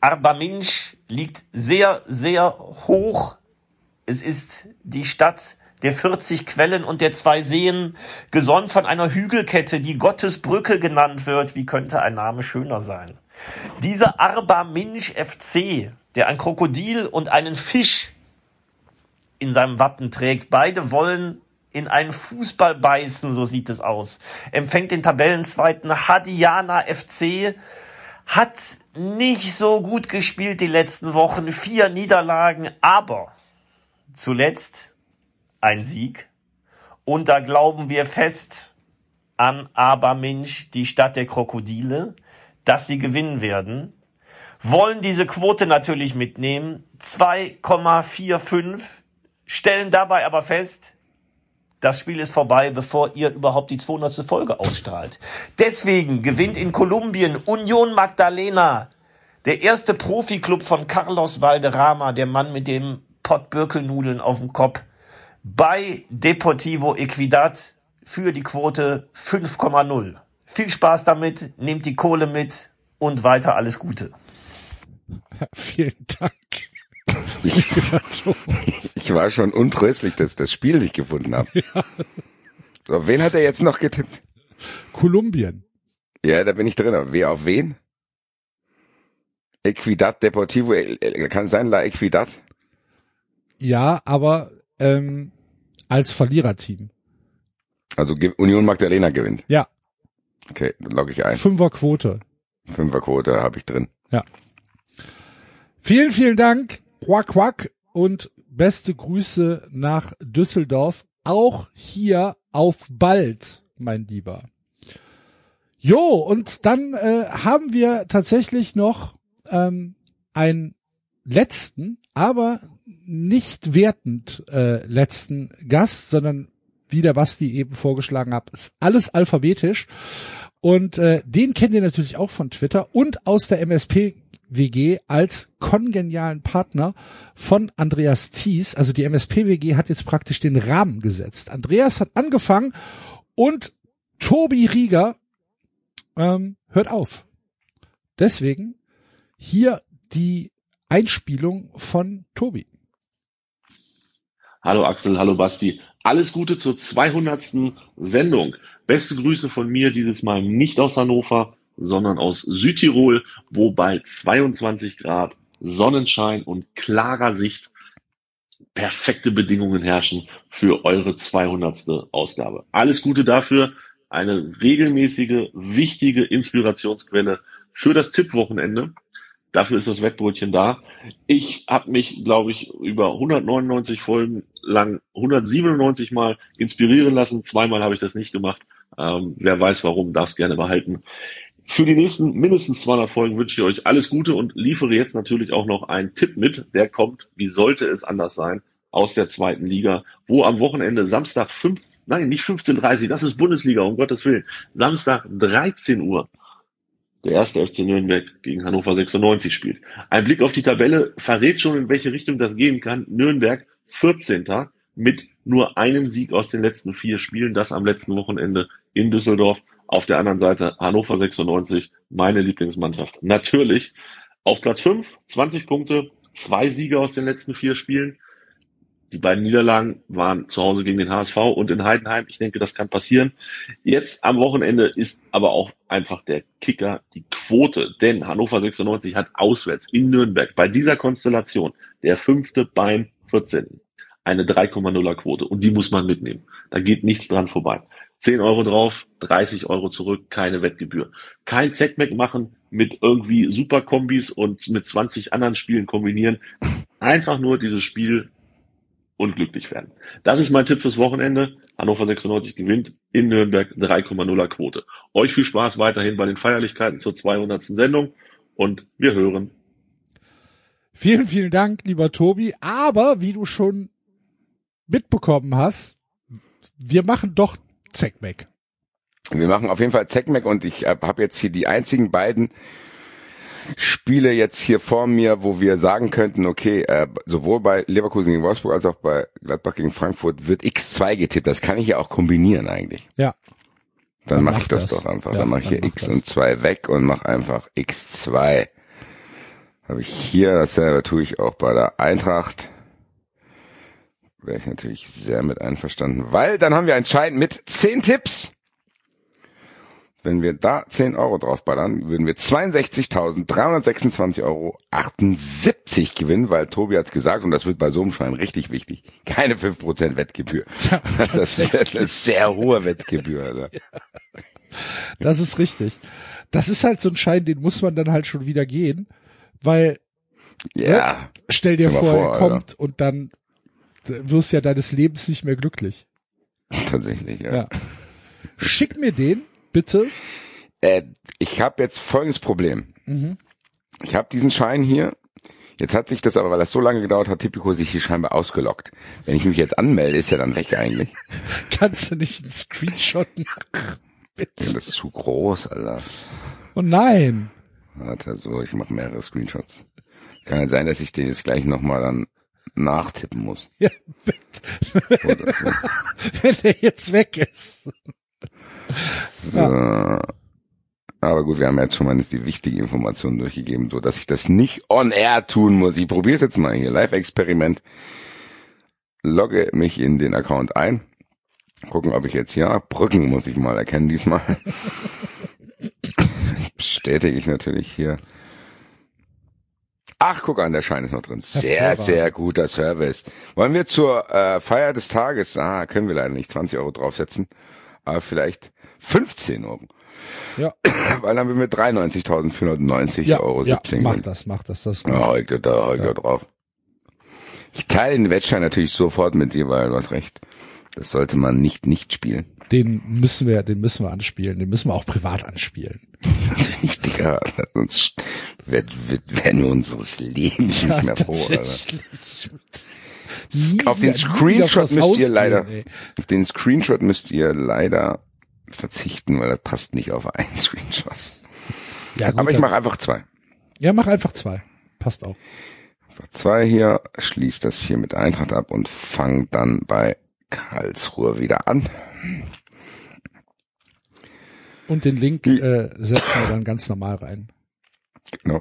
Arba Minch liegt sehr, sehr hoch. Es ist die Stadt der 40 Quellen und der zwei Seen, gesonnen von einer Hügelkette, die Gottesbrücke genannt wird. Wie könnte ein Name schöner sein? Dieser Arba Minch FC, der ein Krokodil und einen Fisch in seinem Wappen trägt, beide wollen in einen Fußball beißen, so sieht es aus. Empfängt den Tabellenzweiten Hadiana FC, hat nicht so gut gespielt die letzten Wochen, vier Niederlagen, aber zuletzt ein Sieg. Und da glauben wir fest an Aberminch, die Stadt der Krokodile, dass sie gewinnen werden. Wollen diese Quote natürlich mitnehmen. 2,45. Stellen dabei aber fest, das Spiel ist vorbei, bevor ihr überhaupt die 200. Folge ausstrahlt. Deswegen gewinnt in Kolumbien Union Magdalena, der erste Profiklub von Carlos Valderrama, der Mann mit dem Pott Birkelnudeln auf dem Kopf, bei Deportivo Equidad für die Quote 5,0. Viel Spaß damit, nehmt die Kohle mit und weiter alles Gute. Vielen Dank. Ich war schon untröstlich, dass ich das Spiel nicht gefunden habe. So, wen hat er jetzt noch getippt? Kolumbien. Ja, da bin ich drin. Aber wer auf wen? Equidad Deportivo, äh, kann sein La Equidad? Ja, aber ähm, als Verliererteam. Also Union Magdalena gewinnt. Ja. Okay, logge ich ein. Fünferquote. Fünferquote habe ich drin. Ja. Vielen, vielen Dank. Quack, quack. Und beste Grüße nach Düsseldorf. Auch hier auf bald, mein Lieber. Jo, und dann äh, haben wir tatsächlich noch ähm, einen letzten, aber nicht wertend äh, letzten Gast, sondern wie der Basti eben vorgeschlagen hat, ist alles alphabetisch. Und äh, den kennt ihr natürlich auch von Twitter und aus der MSP WG als kongenialen Partner von Andreas Thies. Also die MSP WG hat jetzt praktisch den Rahmen gesetzt. Andreas hat angefangen und Tobi Rieger ähm, hört auf. Deswegen hier die Einspielung von Tobi. Hallo Axel, hallo Basti. Alles Gute zur 200. Sendung. Beste Grüße von mir dieses Mal nicht aus Hannover, sondern aus Südtirol, wo bei 22 Grad Sonnenschein und klarer Sicht perfekte Bedingungen herrschen für eure 200. Ausgabe. Alles Gute dafür. Eine regelmäßige, wichtige Inspirationsquelle für das Tippwochenende. Dafür ist das Wettbrötchen da. Ich habe mich, glaube ich, über 199 Folgen lang 197 Mal inspirieren lassen. Zweimal habe ich das nicht gemacht. Ähm, wer weiß warum, darf es gerne behalten. Für die nächsten mindestens 200 Folgen wünsche ich euch alles Gute und liefere jetzt natürlich auch noch einen Tipp mit. Der kommt, wie sollte es anders sein, aus der zweiten Liga, wo am Wochenende Samstag 5, nein, nicht 15.30 das ist Bundesliga, um Gottes Willen. Samstag 13 Uhr der erste FC Nürnberg gegen Hannover 96 spielt. Ein Blick auf die Tabelle verrät schon, in welche Richtung das gehen kann. Nürnberg 14. mit nur einem Sieg aus den letzten vier Spielen, das am letzten Wochenende in Düsseldorf. Auf der anderen Seite Hannover 96, meine Lieblingsmannschaft. Natürlich auf Platz 5, 20 Punkte, zwei Siege aus den letzten vier Spielen. Die beiden Niederlagen waren zu Hause gegen den HSV und in Heidenheim. Ich denke, das kann passieren. Jetzt am Wochenende ist aber auch einfach der Kicker die Quote, denn Hannover 96 hat auswärts in Nürnberg bei dieser Konstellation der fünfte beim 14. eine 3,0er Quote und die muss man mitnehmen. Da geht nichts dran vorbei. 10 Euro drauf, 30 Euro zurück, keine Wettgebühr. Kein Zackmack machen mit irgendwie Superkombis und mit 20 anderen Spielen kombinieren. Einfach nur dieses Spiel und glücklich werden. Das ist mein Tipp fürs Wochenende. Hannover 96 gewinnt in Nürnberg 3,0er Quote. Euch viel Spaß weiterhin bei den Feierlichkeiten zur 200. Sendung und wir hören. Vielen, vielen Dank, lieber Tobi. Aber wie du schon mitbekommen hast, wir machen doch Zackmack. Wir machen auf jeden Fall Zackmack und ich habe jetzt hier die einzigen beiden Spiele jetzt hier vor mir, wo wir sagen könnten, okay, äh, sowohl bei Leverkusen gegen Wolfsburg als auch bei Gladbach gegen Frankfurt wird X2 getippt. Das kann ich ja auch kombinieren eigentlich. Ja. Dann, dann mache ich das, das, doch einfach. Ja, dann mache ich hier X das. und 2 weg und mache einfach X2. Habe ich hier, dasselbe tue ich auch bei der Eintracht. Wäre ich natürlich sehr mit einverstanden, weil dann haben wir entscheidend mit 10 Tipps. Wenn wir da 10 Euro draufballern, würden wir 62.326,78 Euro gewinnen, weil Tobi hat gesagt, und das wird bei so einem Schein richtig wichtig, keine 5% Wettgebühr. Ja, das ist eine sehr hohe Wettgebühr. Alter. Das ist richtig. Das ist halt so ein Schein, den muss man dann halt schon wieder gehen, weil ja, ne, stell dir vor, vor, er kommt Alter. und dann wirst ja deines Lebens nicht mehr glücklich. Tatsächlich, ja. ja. Schick mir den Bitte? Äh, ich habe jetzt folgendes Problem. Mhm. Ich habe diesen Schein hier. Jetzt hat sich das aber, weil das so lange gedauert hat, Tipico sich hier scheinbar ausgelockt. Wenn ich mich jetzt anmelde, ist er dann weg eigentlich. Kannst du nicht einen Screenshot machen? Bitte. Ja, das ist zu groß, Alter. Oh nein. Warte, so, ich mache mehrere Screenshots. Kann ja sein, dass ich den jetzt gleich nochmal dann nachtippen muss. Ja, bitte. Wenn der jetzt weg ist. Ja. Aber gut, wir haben jetzt schon mal die wichtige Information durchgegeben, so dass ich das nicht on air tun muss. Ich probiere es jetzt mal hier. Live-Experiment. Logge mich in den Account ein. Gucken, ob ich jetzt hier Brücken muss ich mal erkennen diesmal. Bestätige ich natürlich hier. Ach, guck an, der Schein ist noch drin. Sehr, sehr guter Service. Wollen wir zur äh, Feier des Tages, ah, können wir leider nicht 20 Euro draufsetzen, aber vielleicht 15 Euro. Ja. Weil dann haben wir 93.490 ja, Euro 17. Ja, mach das, mach das, das ist gut. Ja, heute da, heute ja. drauf. Ich teile den Wettschein natürlich sofort mit dir, weil du hast recht. Das sollte man nicht nicht spielen. Den müssen wir, den müssen wir anspielen. Den müssen wir auch privat anspielen. nicht, Digga. Sonst werden wir unseres Lebens ja, nicht mehr froh. Auf den Screenshot müsst ihr leider, ey. auf den Screenshot müsst ihr leider verzichten, weil das passt nicht auf einen Screenshot. Ja, gut, Aber ich mache einfach zwei. Ja, mach einfach zwei. Passt auch. Einfach zwei hier, schließt das hier mit Eintracht ab und fang dann bei Karlsruhe wieder an. Und den Link äh, setzen wir dann ganz normal rein. Genau.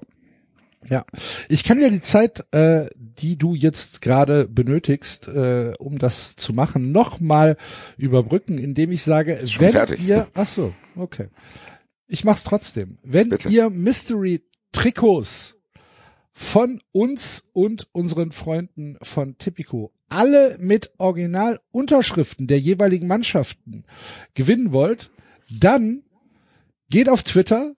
Ja, ich kann ja die Zeit, äh, die du jetzt gerade benötigst, äh, um das zu machen, nochmal überbrücken, indem ich sage, wenn fertig. ihr, ach so, okay, ich mach's trotzdem. Wenn Bitte. ihr Mystery Trikots von uns und unseren Freunden von Tipico alle mit Originalunterschriften der jeweiligen Mannschaften gewinnen wollt, dann geht auf Twitter,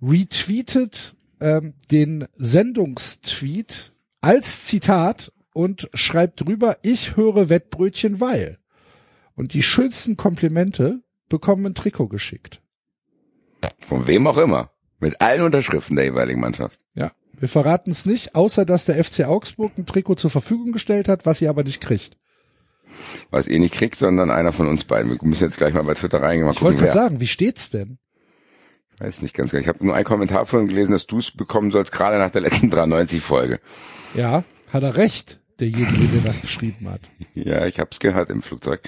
retweetet ähm, den Sendungstweet als Zitat und schreibt drüber, ich höre Wettbrötchen, weil. Und die schönsten Komplimente bekommen ein Trikot geschickt. Von wem auch immer. Mit allen Unterschriften der jeweiligen Mannschaft. Ja. Wir verraten es nicht, außer dass der FC Augsburg ein Trikot zur Verfügung gestellt hat, was ihr aber nicht kriegt. Was ihr nicht kriegt, sondern einer von uns beiden. Wir müssen jetzt gleich mal bei Twitter reingehen. Ich wollte gerade sagen, wie steht's denn? Weiß nicht ganz genau. Ich habe nur einen Kommentar von ihm gelesen, dass du es bekommen sollst, gerade nach der letzten 93 Folge. Ja, hat er recht, derjenige, der das geschrieben hat. Ja, ich hab's gehört im Flugzeug.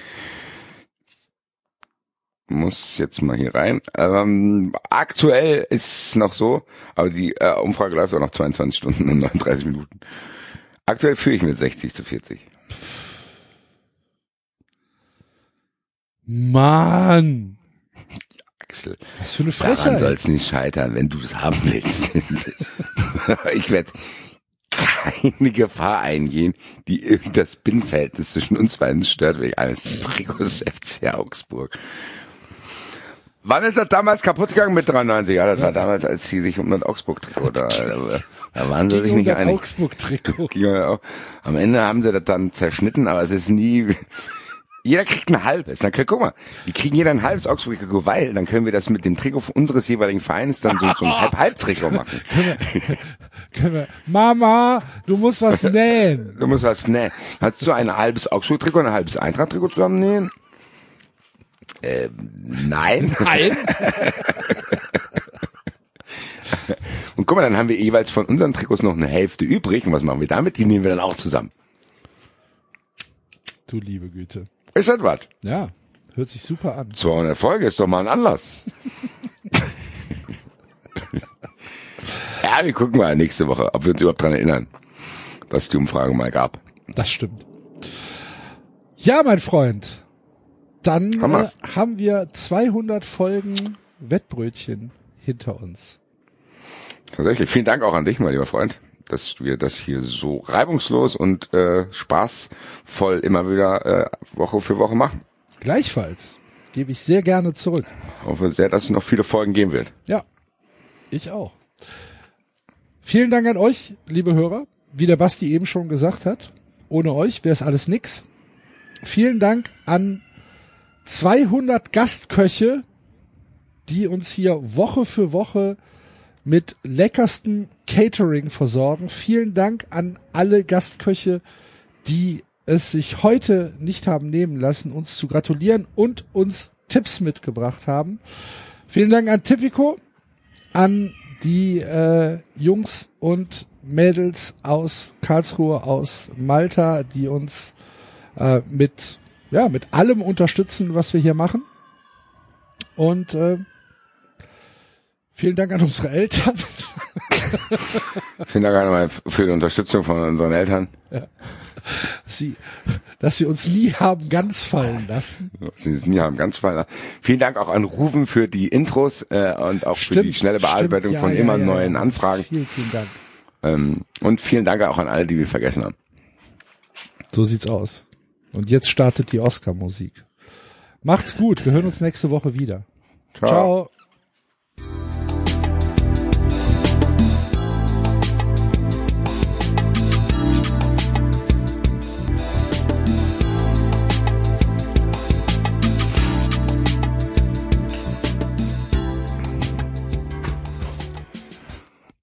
Muss jetzt mal hier rein. Ähm, aktuell ist noch so, aber die äh, Umfrage läuft auch noch 22 Stunden und 39 Minuten. Aktuell führe ich mit 60 zu 40. Mann! Axel, Was für eine daran Frechheit. soll's nicht scheitern, wenn du es haben willst. ich werde keine Gefahr eingehen, die irgend das Binnenverhältnis zwischen uns beiden stört, wegen eines Trikots FC Augsburg. Wann ist das damals kaputt gegangen mit 93? Ja, das war damals, als sie sich um das Augsburg-Trikot da, da, waren sie sich nicht einig. Augsburg-Trikot. Am Ende haben sie das dann zerschnitten, aber es ist nie, jeder kriegt ein halbes. Dann können, guck mal, wir kriegen jeder ein halbes Augsburg-Trikot, weil dann können wir das mit dem Trikot unseres jeweiligen Vereins dann so, so ein Halb-Halb-Trikot machen. Können wir, Mama, du musst was nähen. Du musst was nähen. Kannst du ein halbes Augsburg-Trikot und ein halbes Eintracht-Trikot zusammennähen? Ähm, nein. Nein. und guck mal, dann haben wir jeweils von unseren Trikots noch eine Hälfte übrig. Und was machen wir damit? Die nehmen wir dann auch zusammen. Du liebe Güte. Ist das was? Ja, hört sich super an. 200 Folge ist doch mal ein Anlass. ja, wir gucken mal nächste Woche, ob wir uns überhaupt dran erinnern, dass es die Umfrage mal gab. Das stimmt. Ja, mein Freund. Dann Haben äh, haben wir 200 Folgen Wettbrötchen hinter uns. Tatsächlich. Vielen Dank auch an dich, mein lieber Freund, dass wir das hier so reibungslos und äh, spaßvoll immer wieder äh, Woche für Woche machen. Gleichfalls gebe ich sehr gerne zurück. Hoffe sehr, dass es noch viele Folgen geben wird. Ja, ich auch. Vielen Dank an euch, liebe Hörer. Wie der Basti eben schon gesagt hat, ohne euch wäre es alles nix. Vielen Dank an 200 Gastköche, die uns hier Woche für Woche mit leckerstem Catering versorgen. Vielen Dank an alle Gastköche, die es sich heute nicht haben nehmen lassen, uns zu gratulieren und uns Tipps mitgebracht haben. Vielen Dank an Tipico, an die äh, Jungs und Mädels aus Karlsruhe, aus Malta, die uns äh, mit ja mit allem unterstützen, was wir hier machen. Und äh, vielen Dank an unsere Eltern. Vielen Dank einmal für die Unterstützung von unseren Eltern. Ja. Sie, dass sie uns nie haben ganz fallen lassen. Sie es nie haben ganz fallen. Vielen Dank auch an Rufen für die Intros äh, und auch für die Stimmt, schnelle Bearbeitung stimmt, ja, von ja, immer ja, neuen. Anfragen. Vielen, vielen Dank. Ähm, und vielen Dank auch an alle, die wir vergessen haben. So sieht's aus. Und jetzt startet die Oscar-Musik. Macht's gut. Wir hören uns nächste Woche wieder. Ciao. Ciao.